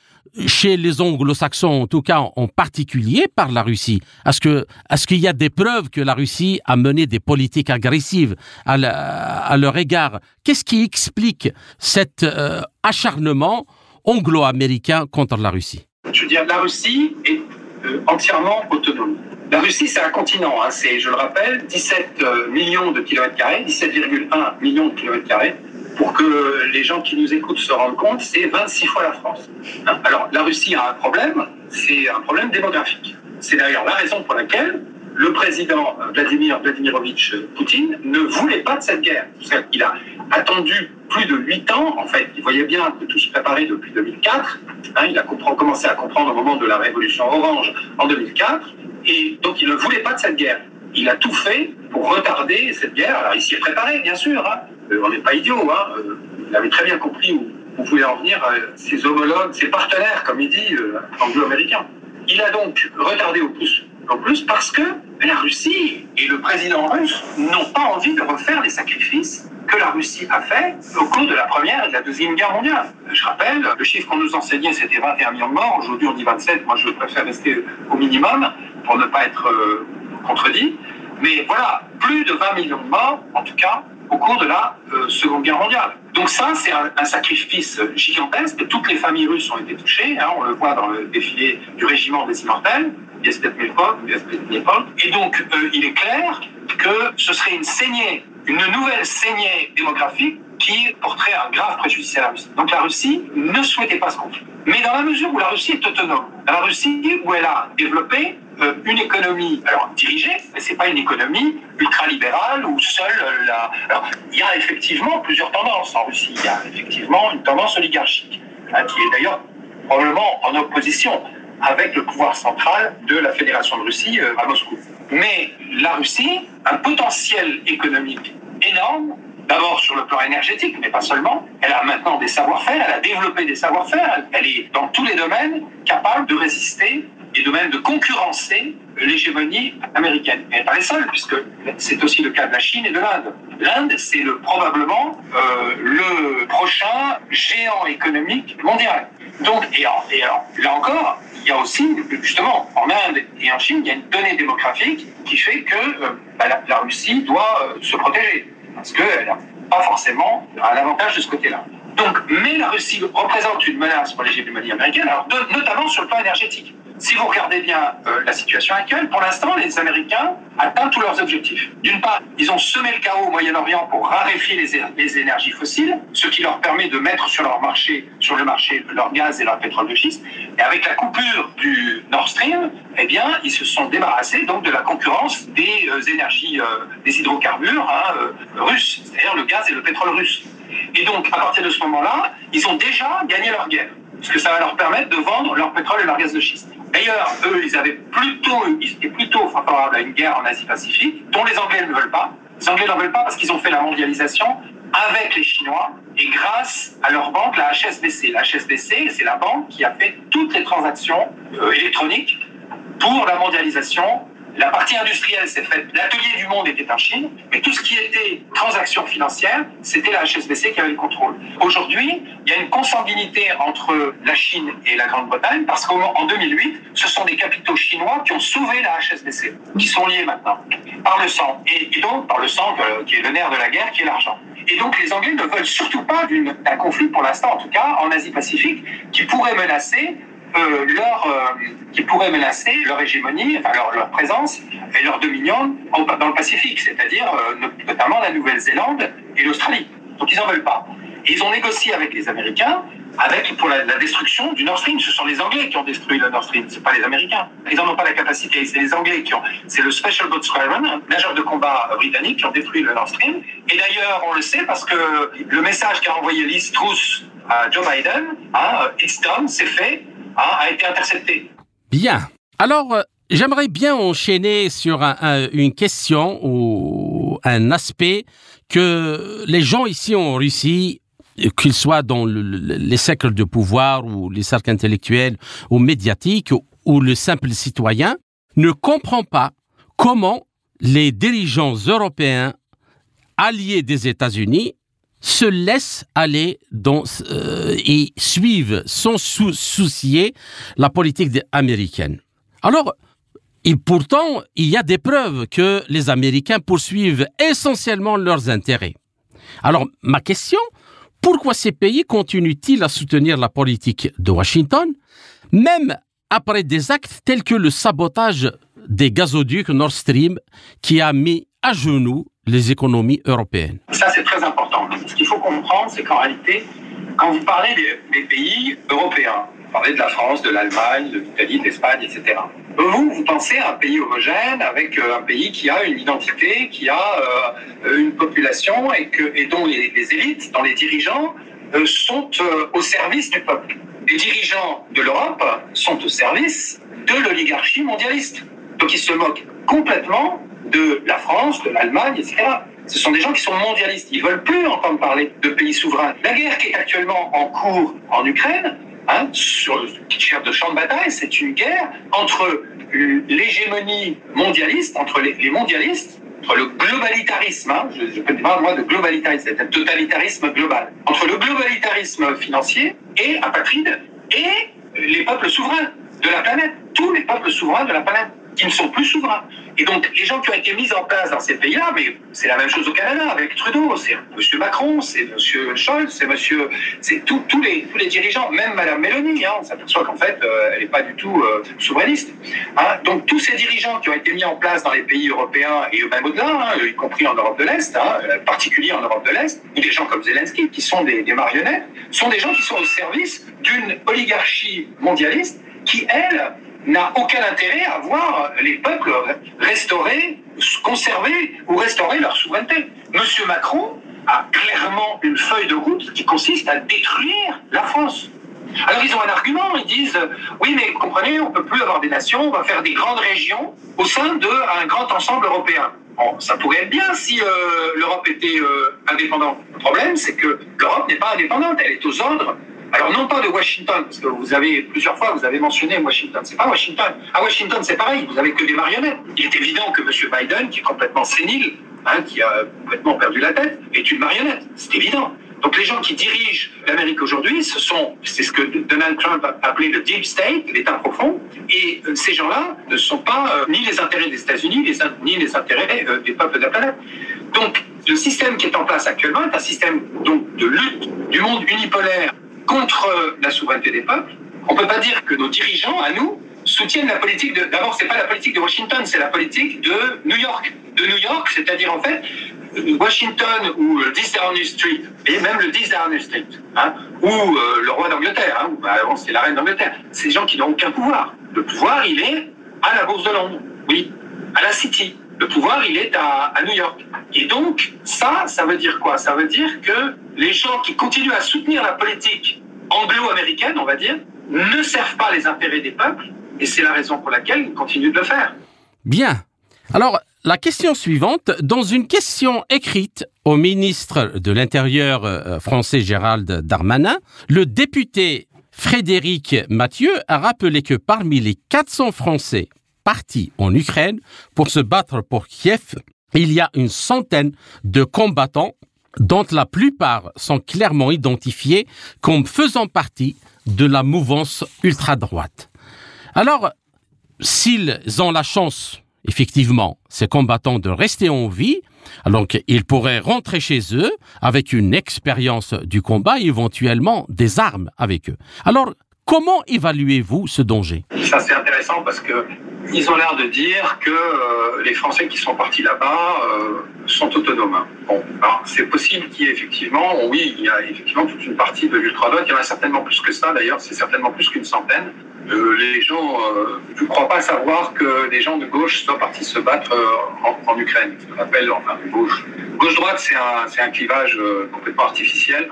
chez les anglo-saxons, en tout cas en particulier par la Russie Est-ce qu'il y a des preuves que la Russie a mené des politiques agressives à, leur égard? Qu'est-ce qui explique cet euh, acharnement anglo-américain contre la Russie? Je veux dire, la Russie est euh, entièrement autonome. La Russie, c'est un continent. Hein. c'est, je le rappelle, 17 euh, millions de kilomètres carrés, 17,1 millions de kilomètres carrés pour que les gens qui nous écoutent se rendent compte, c'est 26 fois la France. Hein. Alors, la Russie a un problème, c'est un problème démographique. C'est d'ailleurs la raison pour laquelle le président Vladimir Vladimirovitch Poutine ne voulait pas de cette guerre. Il a attendu plus de 8 ans, en fait, il voyait bien que tout se préparait depuis 2004. Hein, il a commencé à comprendre au moment de la révolution orange en 2004, et donc il ne voulait pas de cette guerre. Il a tout fait pour retarder cette guerre. Alors il s'y est préparé, bien sûr. Hein. Euh, on n'est pas idiot. Hein. Euh, il avait très bien compris où, où pouvaient en venir euh, ses homologues, ses partenaires, comme il dit, anglo-américains. Il a donc retardé au plus, au plus parce que la Russie et le président russe n'ont pas envie de refaire les sacrifices que la Russie a fait au cours de la Première et de la Deuxième Guerre mondiale. Je rappelle, le chiffre qu'on nous enseignait, c'était 21 millions de morts. Aujourd'hui, on dit 27. Moi, je préfère rester au minimum pour ne pas être contredit. Mais voilà, plus de 20 millions de morts, en tout cas, au cours de la euh, Seconde Guerre mondiale. Donc ça, c'est un, sacrifice gigantesque. Toutes les familles russes ont été touchées. Hein, on le voit dans le défilé du régiment des immortels, Et donc, euh, il est clair que ce serait une saignée, une nouvelle saignée démographique qui porterait un grave préjudice à la Russie. Donc la Russie ne souhaitait pas ce conflit. Mais dans la mesure où la Russie est autonome, la Russie où elle a développé euh, une économie, alors dirigée, mais c'est pas une économie ultralibérale où seule la. Alors, il y a effectivement plusieurs tendances en Russie. Il y a effectivement une tendance oligarchique, hein, qui est d'ailleurs probablement en opposition avec le pouvoir central de la Fédération de Russie euh, à Moscou. Mais la Russie a un potentiel économique énorme D'abord sur le plan énergétique, mais pas seulement. Elle a maintenant des savoir-faire, elle a développé des savoir-faire. Elle est dans tous les domaines capable de résister et de même de concurrencer l'hégémonie américaine. Mais pas les seuls, puisque c'est aussi le cas de la Chine et de l'Inde. L'Inde, c'est le, probablement euh, le prochain géant économique mondial. Donc, et, là encore, il y a aussi, justement, en Inde et en Chine, il y a une donnée démographique qui fait que euh, bah, la, Russie doit euh, se protéger. Parce qu'elle n'a pas forcément un avantage de ce côté-là. Donc, mais la Russie représente une menace pour l'hégémonie américaine, alors notamment sur le plan énergétique. Si vous regardez bien euh, la situation actuelle, pour l'instant, les Américains atteignent tous leurs objectifs. D'une part, ils ont semé le chaos au Moyen-Orient pour raréfier les, énergies fossiles, ce qui leur permet de mettre sur leur marché, sur le marché, leur gaz et leur pétrole de schiste. Et avec la coupure du Nord Stream, eh bien, ils se sont débarrassés donc de la concurrence des euh, énergies, euh, des hydrocarbures hein, russes, c'est-à-dire le gaz et le pétrole russe. Et donc, à partir de ce moment-là, ils ont déjà gagné leur guerre, parce que ça va leur permettre de vendre leur pétrole et leur gaz de schiste. D'ailleurs, eux, ils avaient plutôt, ils étaient plutôt favorables à une guerre en Asie-Pacifique, dont les Anglais ne veulent pas. Les Anglais n'en veulent pas parce qu'ils ont fait la mondialisation avec les Chinois et grâce à leur banque, la HSBC. La HSBC, c'est la banque qui a fait toutes les transactions euh, électroniques pour la mondialisation la partie industrielle s'est faite, l'atelier du monde était en Chine, mais tout ce qui était transactions financières, c'était la HSBC qui avait le contrôle. Aujourd'hui, il y a une consanguinité entre la Chine et la Grande-Bretagne parce qu'en 2008, ce sont des capitaux chinois qui ont sauvé la HSBC, qui sont liés maintenant par le sang. Et, donc, par le sang euh, qui est le nerf de la guerre, qui est l'argent. Et donc, les Anglais ne veulent surtout pas d'un conflit, pour l'instant en tout cas, en Asie-Pacifique, qui pourrait menacer leur, euh, qui pourrait menacer leur hégémonie, enfin leur, présence et leur dominion dans le Pacifique, c'est-à-dire euh, notamment la Nouvelle-Zélande et l'Australie. Donc ils n'en veulent pas. Et ils ont négocié avec les Américains avec, pour la, destruction du Nord Stream. Ce sont les Anglais qui ont détruit le Nord Stream, ce pas les Américains. Ils n'en ont pas la capacité, c'est les Anglais qui ont. C'est le Special Boat Squadron, nageur de combat britannique, qui ont détruit le Nord Stream. Et d'ailleurs, on le sait parce que le message qu'a envoyé Liz Truss à Joe Biden, hein, It's done, c'est fait, a été intercepté. Bien. Alors, euh, j'aimerais bien enchaîner sur une question ou un aspect que les gens ici en Russie qu'ils soient dans les cercles de pouvoir ou les cercles intellectuels ou médiatiques ou le simple citoyen, ne comprend pas comment les dirigeants européens alliés des États-Unis se laissent aller dans, euh, et suivent sans soucier la politique américaine. Alors, pourtant, il y a des preuves que les Américains poursuivent essentiellement leurs intérêts. Alors, ma question, pourquoi ces pays continuent-ils à soutenir la politique de Washington, même après des actes tels que le sabotage des gazoducs Nord Stream qui a mis à genoux les économies européennes Ça, c'est très important. Ce qu'il faut comprendre, c'est qu'en réalité, quand vous parlez des, pays européens, vous parlez de la France, de l'Allemagne, de l'Italie, de l'Espagne, etc. Vous, vous pensez à un pays homogène avec euh, un pays qui a une identité, qui a euh, une population et, que, et dont les, élites, dont les dirigeants euh, sont au service du peuple. Les dirigeants de l'Europe sont au service de l'oligarchie mondialiste. Donc ils se moquent complètement de la France, de l'Allemagne, etc. Ce sont des gens qui sont mondialistes. Ils veulent plus entendre parler de pays souverains. La guerre qui est actuellement en cours en Ukraine, hein, sur le de champ de bataille, c'est une guerre entre l'hégémonie mondialiste, entre les, mondialistes, entre le globalitarisme, hein, je, peux dire moi de globalitarisme, c'est un totalitarisme global, entre le globalitarisme financier et apatride et les peuples souverains de la planète, tous les peuples souverains de la planète qui ne sont plus souverains. Et donc, les gens qui ont été mis en place dans ces pays-là, mais c'est la même chose au Canada avec Trudeau, c'est M. Macron, c'est M. Scholz, c'est Monsieur, c'est tous les, tous les dirigeants, même Mme Mélanie, hein, on s'aperçoit qu'en fait, euh, elle n'est pas du tout euh, souverainiste. Hein. Donc, tous ces dirigeants qui ont été mis en place dans les pays européens et même au-delà, hein, y compris en Europe de l'Est, hein, en particulier en Europe de l'Est, ou des gens comme Zelensky, qui sont des marionnettes, sont des gens qui sont au service d'une oligarchie mondialiste qui, elle, n'a aucun intérêt à voir les peuples restaurer, conserver ou restaurer leur souveraineté. Monsieur Macron a clairement une feuille de route qui consiste à détruire la France. Alors ils ont un argument, ils disent oui mais comprenez, on peut plus avoir des nations, on va faire des grandes régions au sein d'un grand ensemble européen. Bon, ça pourrait être bien si euh, l'Europe était euh, indépendante. Le problème, c'est que l'Europe n'est pas indépendante, elle est aux ordres alors non pas de Washington, parce que vous avez plusieurs fois vous avez mentionné Washington. C'est pas Washington. À Washington, c'est pareil. Vous avez que des marionnettes. Il est évident que M. Biden, qui est complètement sénile, hein, qui a complètement perdu la tête, est une marionnette. C'est évident. Donc les gens qui dirigent l'Amérique aujourd'hui, ce sont, c'est ce que Donald Trump a appelé le deep state, l'État profond, et euh, ces gens-là ne sont pas euh, ni les intérêts des États-Unis, ni les intérêts euh, des peuples de la planète. Donc le système qui est en place actuellement est un système donc, de lutte du monde unipolaire contre la souveraineté des peuples. On ne peut pas dire que nos dirigeants, à nous, soutiennent la politique de. D'abord, c'est pas la politique de Washington, c'est la politique de New York. De New York, c'est-à-dire en fait Washington ou le 10 Downing Street, et même le 10 Downing Street, hein, ou euh, le roi d'Angleterre, hein, bah, c'est la reine d'Angleterre, des gens qui n'ont aucun pouvoir. Le pouvoir, il est à la Bourse de Londres, oui, à la City. Le pouvoir, il est à, New York. Et donc, ça, ça veut dire quoi? Ça veut dire que les gens qui continuent à soutenir la politique anglo-américaine, on va dire, ne servent pas les intérêts des peuples, et c'est la raison pour laquelle ils continuent de le faire. Bien. Alors, la question suivante, dans une question écrite au ministre de l'Intérieur euh, français Gérald Darmanin, le député Frédéric Mathieu a rappelé que parmi les 400 Français partis en Ukraine pour se battre pour Kiev, il y a une centaine de combattants dont la plupart sont clairement identifiés comme faisant partie de la mouvance ultra-droite. Alors, s'ils ont la chance, effectivement, ces combattants de rester en vie, alors qu'ils pourraient rentrer chez eux avec une expérience du combat et éventuellement des armes avec eux. Alors, comment évaluez-vous ce danger? Ça, c'est intéressant parce que ils ont l'air de dire que euh, les Français qui sont partis là-bas euh, sont autonomes. Bon, alors c'est possible qu'il y ait effectivement, oui, il y a effectivement toute une partie de l'ultra-droite, il y en a certainement plus que ça d'ailleurs, c'est certainement plus qu'une centaine. Euh, les gens, je ne crois pas savoir que des gens de gauche soient partis se battre en, en, Ukraine. Ce qu'on appelle, enfin, gauche. Gauche-droite, c'est un, un, clivage complètement artificiel.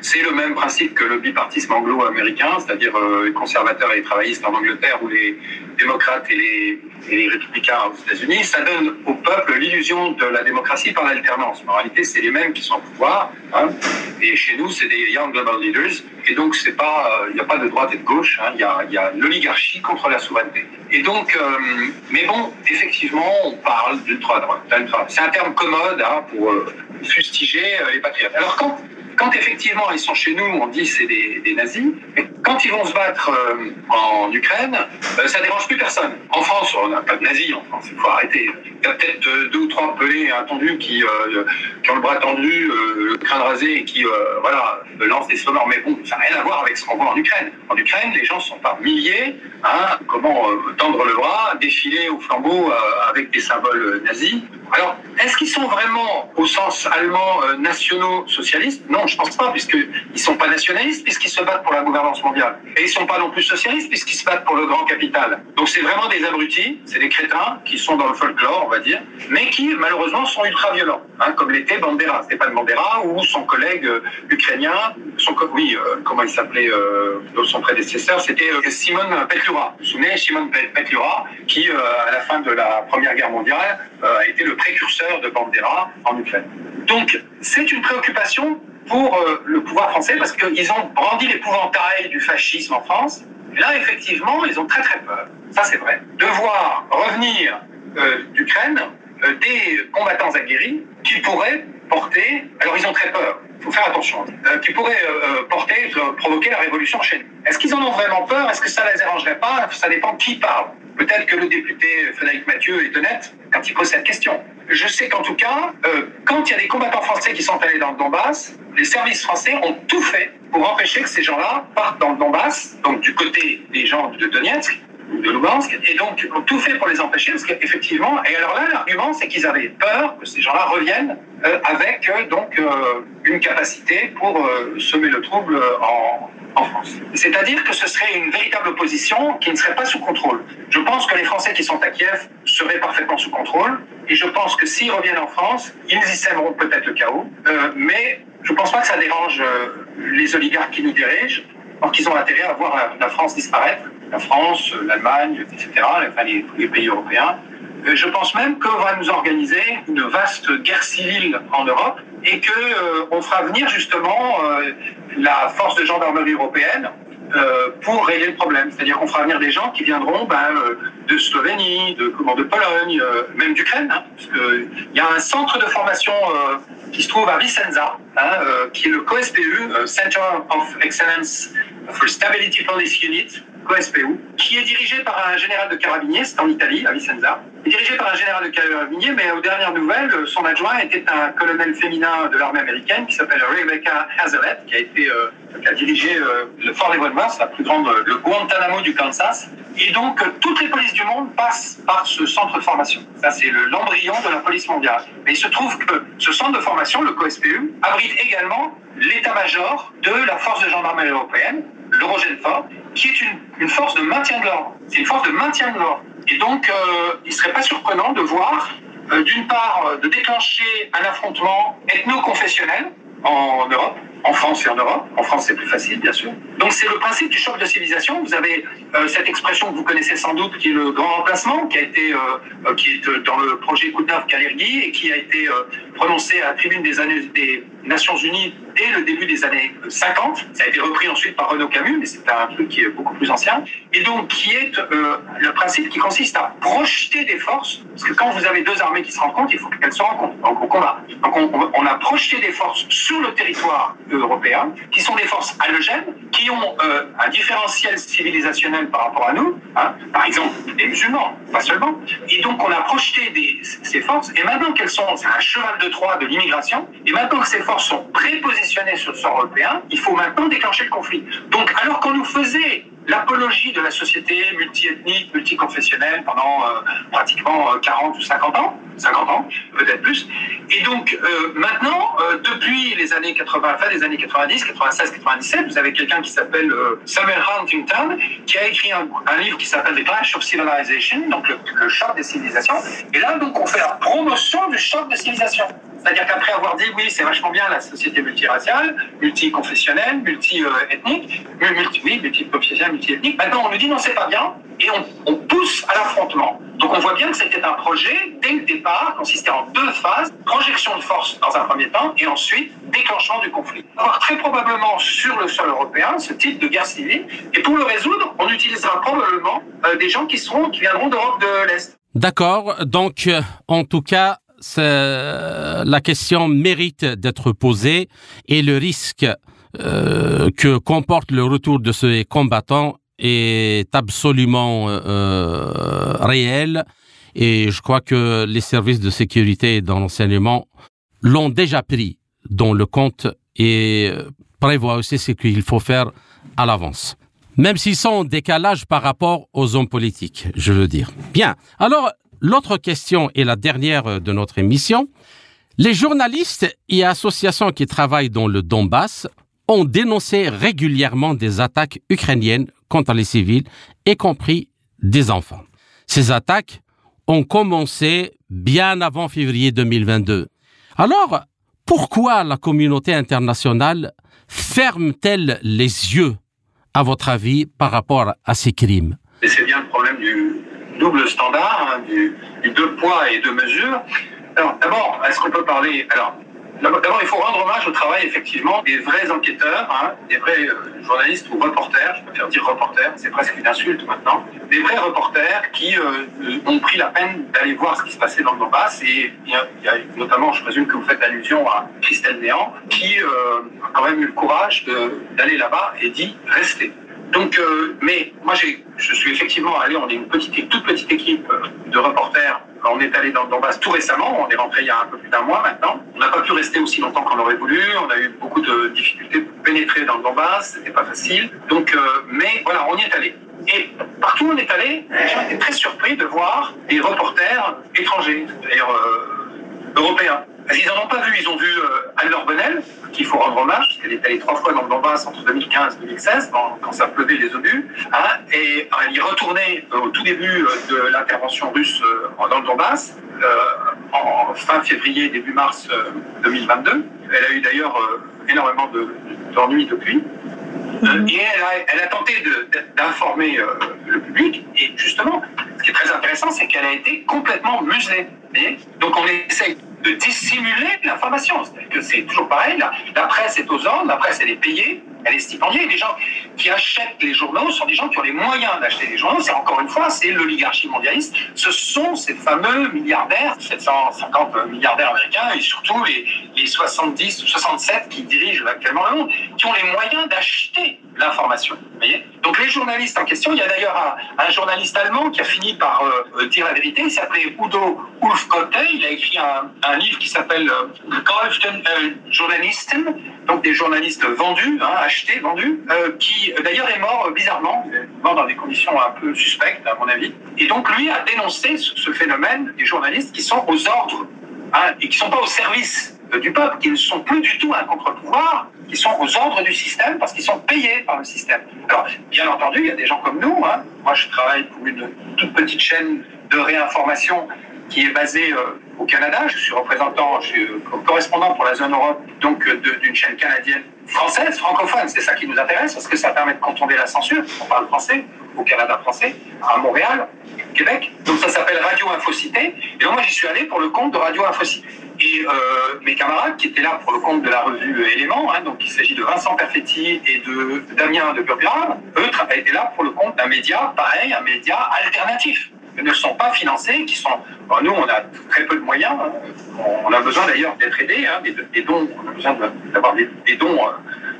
C'est le même principe que le bipartisme anglo-américain, c'est-à-dire les conservateurs et les travaillistes en Angleterre ou les démocrates et les, républicains aux États-Unis, ça donne au peuple l'illusion de la démocratie par l'alternance. En réalité, c'est les mêmes qui sont au pouvoir. Hein, et chez nous, c'est des young global leaders. Et donc, il n'y a pas de droite et de gauche. Il hein, y, y, a, l'oligarchie contre la souveraineté. Et donc, euh, mais bon, effectivement, on parle d'ultra-droite. C'est un terme commode hein, pour euh, fustiger euh, les patriotes. Alors quand quand effectivement ils sont chez nous, on dit c'est des, nazis. Mais quand ils vont se battre euh, en Ukraine, euh, ça dérange plus personne. En France, on n'a pas de nazis en France, il faut arrêter. Il y a peut-être euh, deux ou trois pelés attendus qui, euh, qui ont le bras tendu, le crâne rasé et qui voilà, lancent des sonores. Mais bon, ça n'a rien à voir avec ce qu'on voit en Ukraine. En Ukraine, les gens sont par milliers, hein, comment tendre le bras, défiler au flambeau avec des symboles nazis. Alors, est-ce qu'ils sont vraiment, au sens allemand, nationaux socialistes Non, je pense pas, puisqu'ils ne sont pas nationalistes, puisqu'ils se battent pour la gouvernance mondiale. Et ils ne sont pas non plus socialistes, puisqu'ils se battent pour le grand capital. Donc c'est vraiment des abrutis, c'est des crétins qui sont dans le folklore, dire, mais qui, malheureusement, sont ultra-violents, hein, comme l'était Bandera, Stéphane Bandera, ou son collègue euh, ukrainien, son, oui, euh, comment il s'appelait, euh, son prédécesseur, c'était Simon Petlura. Vous vous souvenez, Simon Petlura, qui, à la fin de la Première Guerre mondiale, a été le précurseur de Bandera en Ukraine. Donc, c'est une préoccupation pour le pouvoir français parce qu'ils ont brandi l'épouvantail du fascisme en France. Là, effectivement, ils ont très très peur. Ça, c'est vrai. De voir revenir d'Ukraine euh, des combattants aguerris qui pourraient porter. Alors, ils ont très peur. Il faut faire attention. qui pourraient porter, provoquer la révolution chez nous. Est-ce qu'ils en ont vraiment peur? Est-ce que ça les arrangerait pas? Ça dépend qui parle. Peut-être que le député Frédéric Mathieu est honnête quand il pose cette question. Je sais qu'en tout cas, euh, quand il y a des combattants français qui sont allés dans le Donbass, les services français ont tout fait pour empêcher que ces gens-là partent dans le Donbass, donc du côté des gens de Donetsk, de Lugansk, et donc ont tout fait pour les empêcher, parce qu'effectivement, et alors là, l'argument, c'est qu'ils avaient peur que ces gens-là reviennent euh, avec euh, donc euh, une capacité pour semer le trouble en, en France. C'est-à-dire que ce serait une véritable opposition qui ne serait pas sous contrôle. Je pense que les Français qui sont à Kiev seraient parfaitement sous contrôle, et je pense que s'ils reviennent en France, ils y sèmeront peut-être le chaos, mais je ne pense pas que ça dérange les oligarques qui nous dirigent, alors qu'ils ont intérêt à voir la France disparaître la France, l'Allemagne, etc., enfin, les, tous les pays européens. Je pense même qu'on va nous organiser une vaste guerre civile en Europe et que euh, on fera venir justement euh, la force de gendarmerie européenne euh, pour régler le problème. C'est-à-dire qu'on fera venir des gens qui viendront ben, de Slovénie, de, Pologne, même d'Ukraine, hein, parce qu'il y a un centre de formation qui se trouve à Vicenza, hein, qui est le COSPU, Center of Excellence for Stability Police Unit, COSPU, qui est dirigé par un général de carabiniers, c'est en Italie, à Vicenza, dirigé par un général de carabiniers, mais aux dernières nouvelles, son adjoint était un colonel féminin de l'armée américaine qui s'appelle Rebecca Hazelett, qui a été euh, qui a dirigé euh, le Fort Leavenworth, la plus grande, le Guantanamo du Kansas. Et donc, toutes les polices du monde passent par ce centre de formation. Ça, c'est l'embryon de la police mondiale. Mais il se trouve que ce centre de formation, le COSPU, abrite également l'état-major de la force de gendarmerie européenne, l'Eurogenfor, qui est une, une force de maintien de l'ordre. C'est une force de maintien de l'ordre. Et donc, euh, il ne serait pas surprenant de voir, euh, d'une part, euh, de déclencher un affrontement ethno-confessionnel en Europe, en France et en Europe. En France, c'est plus facile, bien sûr. Donc, c'est le principe du choc de civilisation. Vous avez cette expression que vous connaissez sans doute, qui est le grand remplacement, qui a été, qui est dans le projet Koudnov Kalergi et qui a été prononcé à la tribune des, Nations Unies dès le début des années 50. Ça a été repris ensuite par Renaud Camus, mais c'est un truc qui est beaucoup plus ancien. Et donc, qui est euh, le principe qui consiste à projeter des forces, parce que quand vous avez deux armées qui se rencontrent, il faut qu'elles se rencontrent, donc au combat. Donc, on, a projeté des forces sur le territoire européen, qui sont des forces halogènes, qui ont euh, un différentiel civilisationnel par rapport à nous, hein. par exemple les musulmans, pas seulement. Et donc, on a projeté ces forces, et maintenant qu'elles sont, c'est un cheval de Troie de l'immigration, et maintenant que ces forces sont prépositionnés sur le sol européen, il faut maintenant déclencher le conflit. Donc, alors qu'on nous faisait l'apologie de la société multiethnique, multiconfessionnelle pendant euh, pratiquement 40 euh, ou 50 ans, 50 ans, peut-être plus. Et donc euh, maintenant, depuis les années 80, fin des années 90, 96, 97, vous avez quelqu'un qui s'appelle Samuel Huntington, qui a écrit un, livre qui s'appelle The Clash of Civilization, donc le, choc des civilisations. Et là, donc, on fait la promotion du choc des civilisations. C'est-à-dire qu'après avoir dit oui, c'est vachement bien la société multiraciale, multiconfessionnelle, multi-ethnique, multi, oui, multiconfessionnelle, maintenant on nous dit non, c'est pas bien, et on, pousse à l'affrontement. Donc on voit bien que c'était un projet, dès le départ, consistait en deux phases, projection de force dans un premier temps, et ensuite déclenchement du conflit. Avoir très probablement sur le sol européen ce type de guerre civile, et pour le résoudre, on utilisera probablement euh, des gens qui, seront, qui viendront d'Europe de l'Est. D'accord, donc euh, en tout cas, la question mérite d'être posée et le risque euh, que comporte le retour de ces combattants est absolument euh, réel et je crois que les services de sécurité dans l'enseignement l'ont déjà pris dans le compte et prévoient aussi ce qu'il faut faire à l'avance. Même s'ils sont en décalage par rapport aux hommes politiques, je veux dire. Bien. Alors, L'autre question est la dernière de notre émission. Les journalistes et associations qui travaillent dans le Donbass ont dénoncé régulièrement des attaques ukrainiennes contre les civils, y compris des enfants. Ces attaques ont commencé bien avant février 2022. Alors, pourquoi la communauté internationale ferme-t-elle les yeux, à votre avis, par rapport à ces crimes? C'est bien le problème du, double standard, hein, du, deux poids et deux mesures. Alors, d'abord, est-ce qu'on peut parler D'abord, il faut rendre hommage au travail effectivement des vrais enquêteurs, hein, des vrais euh, journalistes ou reporters, je préfère dire reporters, c'est presque une insulte maintenant, des vrais reporters qui euh, ont pris la peine d'aller voir ce qui se passait dans le Donbass. Et il y, a, notamment, je présume que vous faites allusion à Christelle Néant, qui euh, a quand même eu le courage d'aller là-bas et dit restez. Donc, euh, mais moi, je suis effectivement allé, on est une petite, toute petite équipe euh, de reporters. On est allé dans le Donbass tout récemment, on est rentré il y a un peu plus d'un mois maintenant. On n'a pas pu rester aussi longtemps qu'on aurait voulu, on a eu beaucoup de difficultés pour pénétrer dans le Donbass, c'était pas facile. Donc, euh, mais voilà, on y est allé. Et partout où on est allé, les gens étaient très surpris de voir des reporters étrangers, c'est-à-dire européens. Qu'ils n'en ont pas vu, ils ont vu euh, Anne-Laure Bonnel, qu'il faut rendre hommage, parce qu'elle est allée trois fois dans le Donbass entre 2015 et 2016, quand, ça pleuvait les obus, hein, et elle y retournait euh, au tout début euh, de l'intervention russe dans le Donbass, en fin février, début mars 2022. Elle a eu d'ailleurs énormément d'ennuis depuis. Mhm. et elle a, tenté d'informer le public, et justement, ce qui est très intéressant, c'est qu'elle a été complètement muselée. donc on essaye de dissimuler l'information. C'est-à-dire que c'est toujours pareil, la, presse est aux ordres, la presse elle est payée, elle est stipendiée, et les gens qui achètent les journaux sont des gens qui ont les moyens d'acheter les journaux, c'est encore une fois, c'est l'oligarchie mondialiste, ce sont ces fameux milliardaires, 750 milliardaires américains, et surtout les, les 70 ou 67 qui dirigent actuellement le monde, qui ont les moyens d'acheter l'information. Donc les journalistes en question, il y a d'ailleurs un, journaliste allemand qui a fini par euh, dire la vérité, il s'appelait Udo Ulfkotte, il a écrit un livre qui s'appelle Gekauften euh, Journalisten, donc des journalistes vendus, hein, achetés, vendus, euh, qui d'ailleurs est mort bizarrement, mort dans des conditions un peu suspectes à mon avis. Et donc lui a dénoncé ce, phénomène des journalistes qui sont aux ordres hein, et qui ne sont pas au service du peuple, qui ne sont plus du tout un contre-pouvoir, qui sont aux ordres du système parce qu'ils sont payés par le système. Alors, bien entendu, il y a des gens comme nous. Hein. Moi, je travaille pour une toute petite chaîne de réinformation qui est basée euh, au Canada. Je suis représentant, je suis euh, correspondant pour la zone Europe, donc euh, d'une chaîne canadienne française, francophone. C'est ça qui nous intéresse parce que ça permet de contourner la censure. On parle français au Canada français, à Montréal, Québec. Donc ça s'appelle Radio Infocité. Et donc moi, j'y suis allé pour le compte de Radio Infocité. Et mes camarades qui étaient là pour le compte de la revue Éléments, hein, donc il s'agit de Vincent Perfetti et de Damien de Burgrave, eux étaient là pour le compte d'un média, pareil, un média alternatif ne sont pas financés, qui sont. nous, on a très peu de moyens. Hein. On a besoin d'ailleurs d'être aidés, hein, des, dons. On a besoin d'avoir des, dons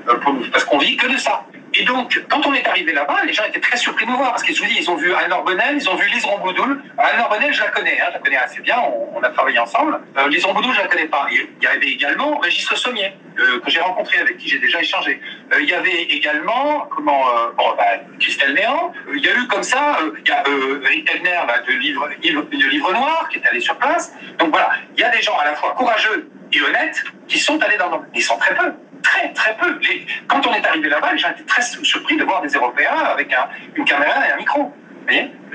euh, pour parce qu'on vit que de ça. Et donc, quand on est arrivé là-bas, les gens étaient très surpris de nous voir parce qu'ils disent, ils ont vu Anne Bonnel, ils ont vu Lise Romboudoul. Anne Bonnel, je la connais, hein, je la connais assez bien, on, a travaillé ensemble. Euh, Lise Romboudoul, je la connais pas. Il y avait également Régis Sommier, euh, que j'ai rencontré, avec qui j'ai déjà échangé. Euh, il y avait également, comment, euh, bon, bah, Christelle Néant. il y a eu comme ça, il y a Eric Elner, livre, de livre Noir, qui est allé sur place. Donc voilà, il y a des gens à la fois courageux et honnêtes qui sont allés dans le Ils sont très peu très très peu. quand on est arrivé là-bas, les gens étaient très surpris de voir des Européens avec une caméra et un micro.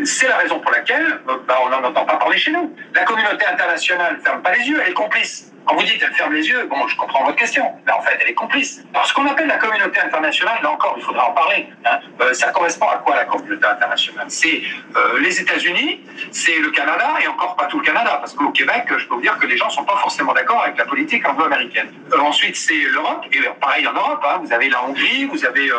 C'est la raison pour laquelle bah, on n'en entend pas parler chez nous. La communauté internationale ne ferme pas les yeux, elle est complice. Quand vous dites elle ferme les yeux, bon, je comprends votre question, mais en fait, elle est complice. Alors, ce qu'on appelle la communauté internationale, là encore, il faudra en parler. Hein, euh, ça correspond à quoi la communauté internationale? C'est euh, les États-Unis, c'est le Canada, et encore pas tout le Canada, parce qu'au Québec, je peux vous dire que les gens sont pas forcément d'accord avec la politique anglo-américaine. Euh, ensuite, c'est l'Europe, et pareil en Europe, hein, vous avez la Hongrie, vous avez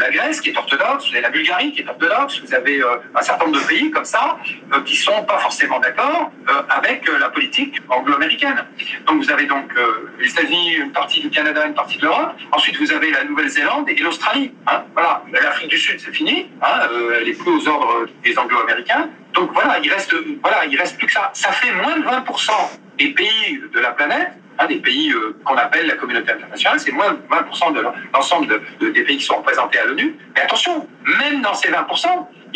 la Grèce qui est orthodoxe, vous avez la Bulgarie qui est orthodoxe, vous avez un certain nombre de pays comme ça qui sont pas forcément d'accord avec la politique anglo-américaine. Donc vous avez donc euh, les États-Unis, une partie du Canada, une partie de l'Europe. Ensuite, vous avez la Nouvelle-Zélande et l'Australie. Hein. voilà. L'Afrique du Sud, c'est fini. Hein. Euh, elle est plus aux ordres des Anglo-Américains. Donc voilà, il reste, voilà, il reste plus que ça. Ça fait moins de 20% des pays de la planète hein, des pays euh, qu'on appelle la communauté internationale, c'est moins de 20% de l'ensemble des pays qui sont représentés à l'ONU. Mais attention, même dans ces 20%,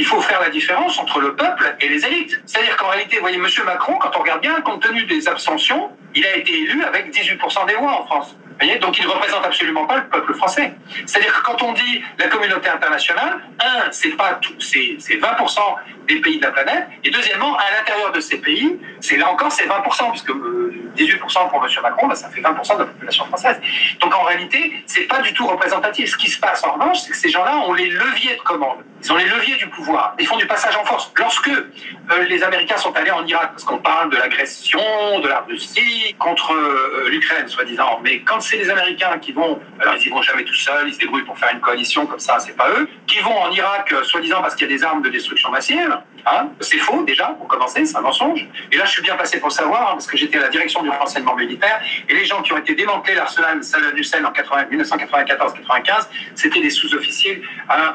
il faut faire la différence entre le peuple et les élites. C'est-à-dire qu'en réalité, vous voyez, M. Macron, quand on regarde bien, compte tenu des abstentions, il a été élu avec 18% des voix en France. Donc il ne représente absolument pas le peuple français. C'est-à-dire que quand on dit la communauté internationale, un, c'est pas tout, c'est 20% des pays de la planète, et deuxièmement, à l'intérieur de ces pays, c'est là encore c'est 20%, puisque 18% euh, pour M. Macron, bah, ça fait 20% de la population française. Donc en réalité, c'est pas du tout représentatif. Ce qui se passe en revanche, c'est que ces gens-là ont les leviers de commande. Ils ont les leviers du pouvoir. Ils font du passage en force. Lorsque euh, les Américains sont allés en Irak, parce qu'on parle de l'agression de la Russie contre euh, l'Ukraine, soi-disant, mais quand c'est les Américains qui vont, alors ils y vont jamais tout seuls, ils se débrouillent pour faire une coalition comme ça, c'est pas eux, qui vont en Irak, euh, soi-disant parce qu'il y a des armes de destruction massive, hein, c'est faux déjà, pour commencer, c'est un mensonge. Et là, je suis bien passé pour savoir, hein, parce que j'étais à la direction du renseignement militaire, et les gens qui ont été démantelés l'arsenal Saddam Hussein en 1994-95, c'était des sous-officiers, hein,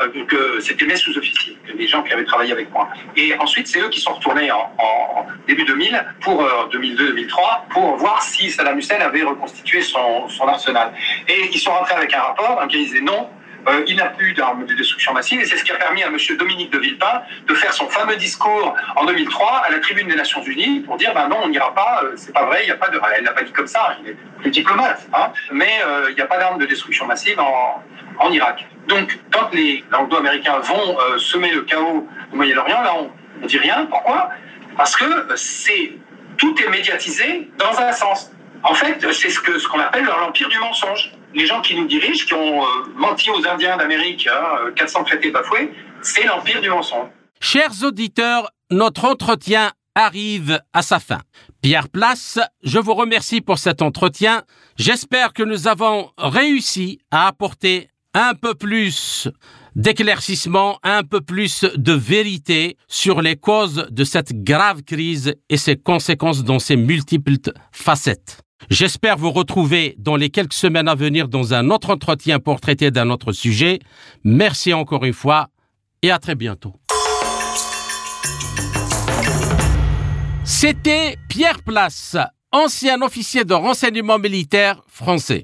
c'était sous-officiers, des gens qui avaient travaillé avec moi. Et ensuite, c'est eux qui sont retournés en, début 2000, pour 2002-2003, euh, pour voir si Saddam Hussein avait reconstitué son, arsenal. Et ils sont rentrés avec un rapport dans lequel ils disaient non, euh, il n'a plus d'armes de destruction massive, et c'est ce qui a permis à M. Dominique de Villepin de faire son fameux discours en 2003 à la tribune des Nations Unies pour dire ben non, on n'ira pas, euh, c'est pas vrai, il n'y a pas de. Elle n'a pas dit comme ça, il est plus diplomate, hein, mais il n'y a pas d'armes de destruction massive en, en, Irak. Donc, quand les anglo-américains vont semer le chaos au Moyen-Orient, là, on ne dit rien. Pourquoi? Parce que c'est tout est médiatisé dans un sens. En fait, c'est ce qu'on ce qu'on appelle l'empire du mensonge. Les gens qui nous dirigent, qui ont euh, menti aux Indiens d'Amérique, hein, 400 traités bafoués, c'est l'empire du mensonge. Chers auditeurs, notre entretien arrive à sa fin. Pierre Place, je vous remercie pour cet entretien. J'espère que nous avons réussi à apporter un peu plus d'éclaircissement, un peu plus de vérité sur les causes de cette grave crise et ses conséquences dans ses multiples facettes. J'espère vous retrouver dans les quelques semaines à venir dans un autre entretien pour traiter d'un autre sujet. Merci encore une fois et à très bientôt. C'était Pierre Place, ancien officier de renseignement militaire français.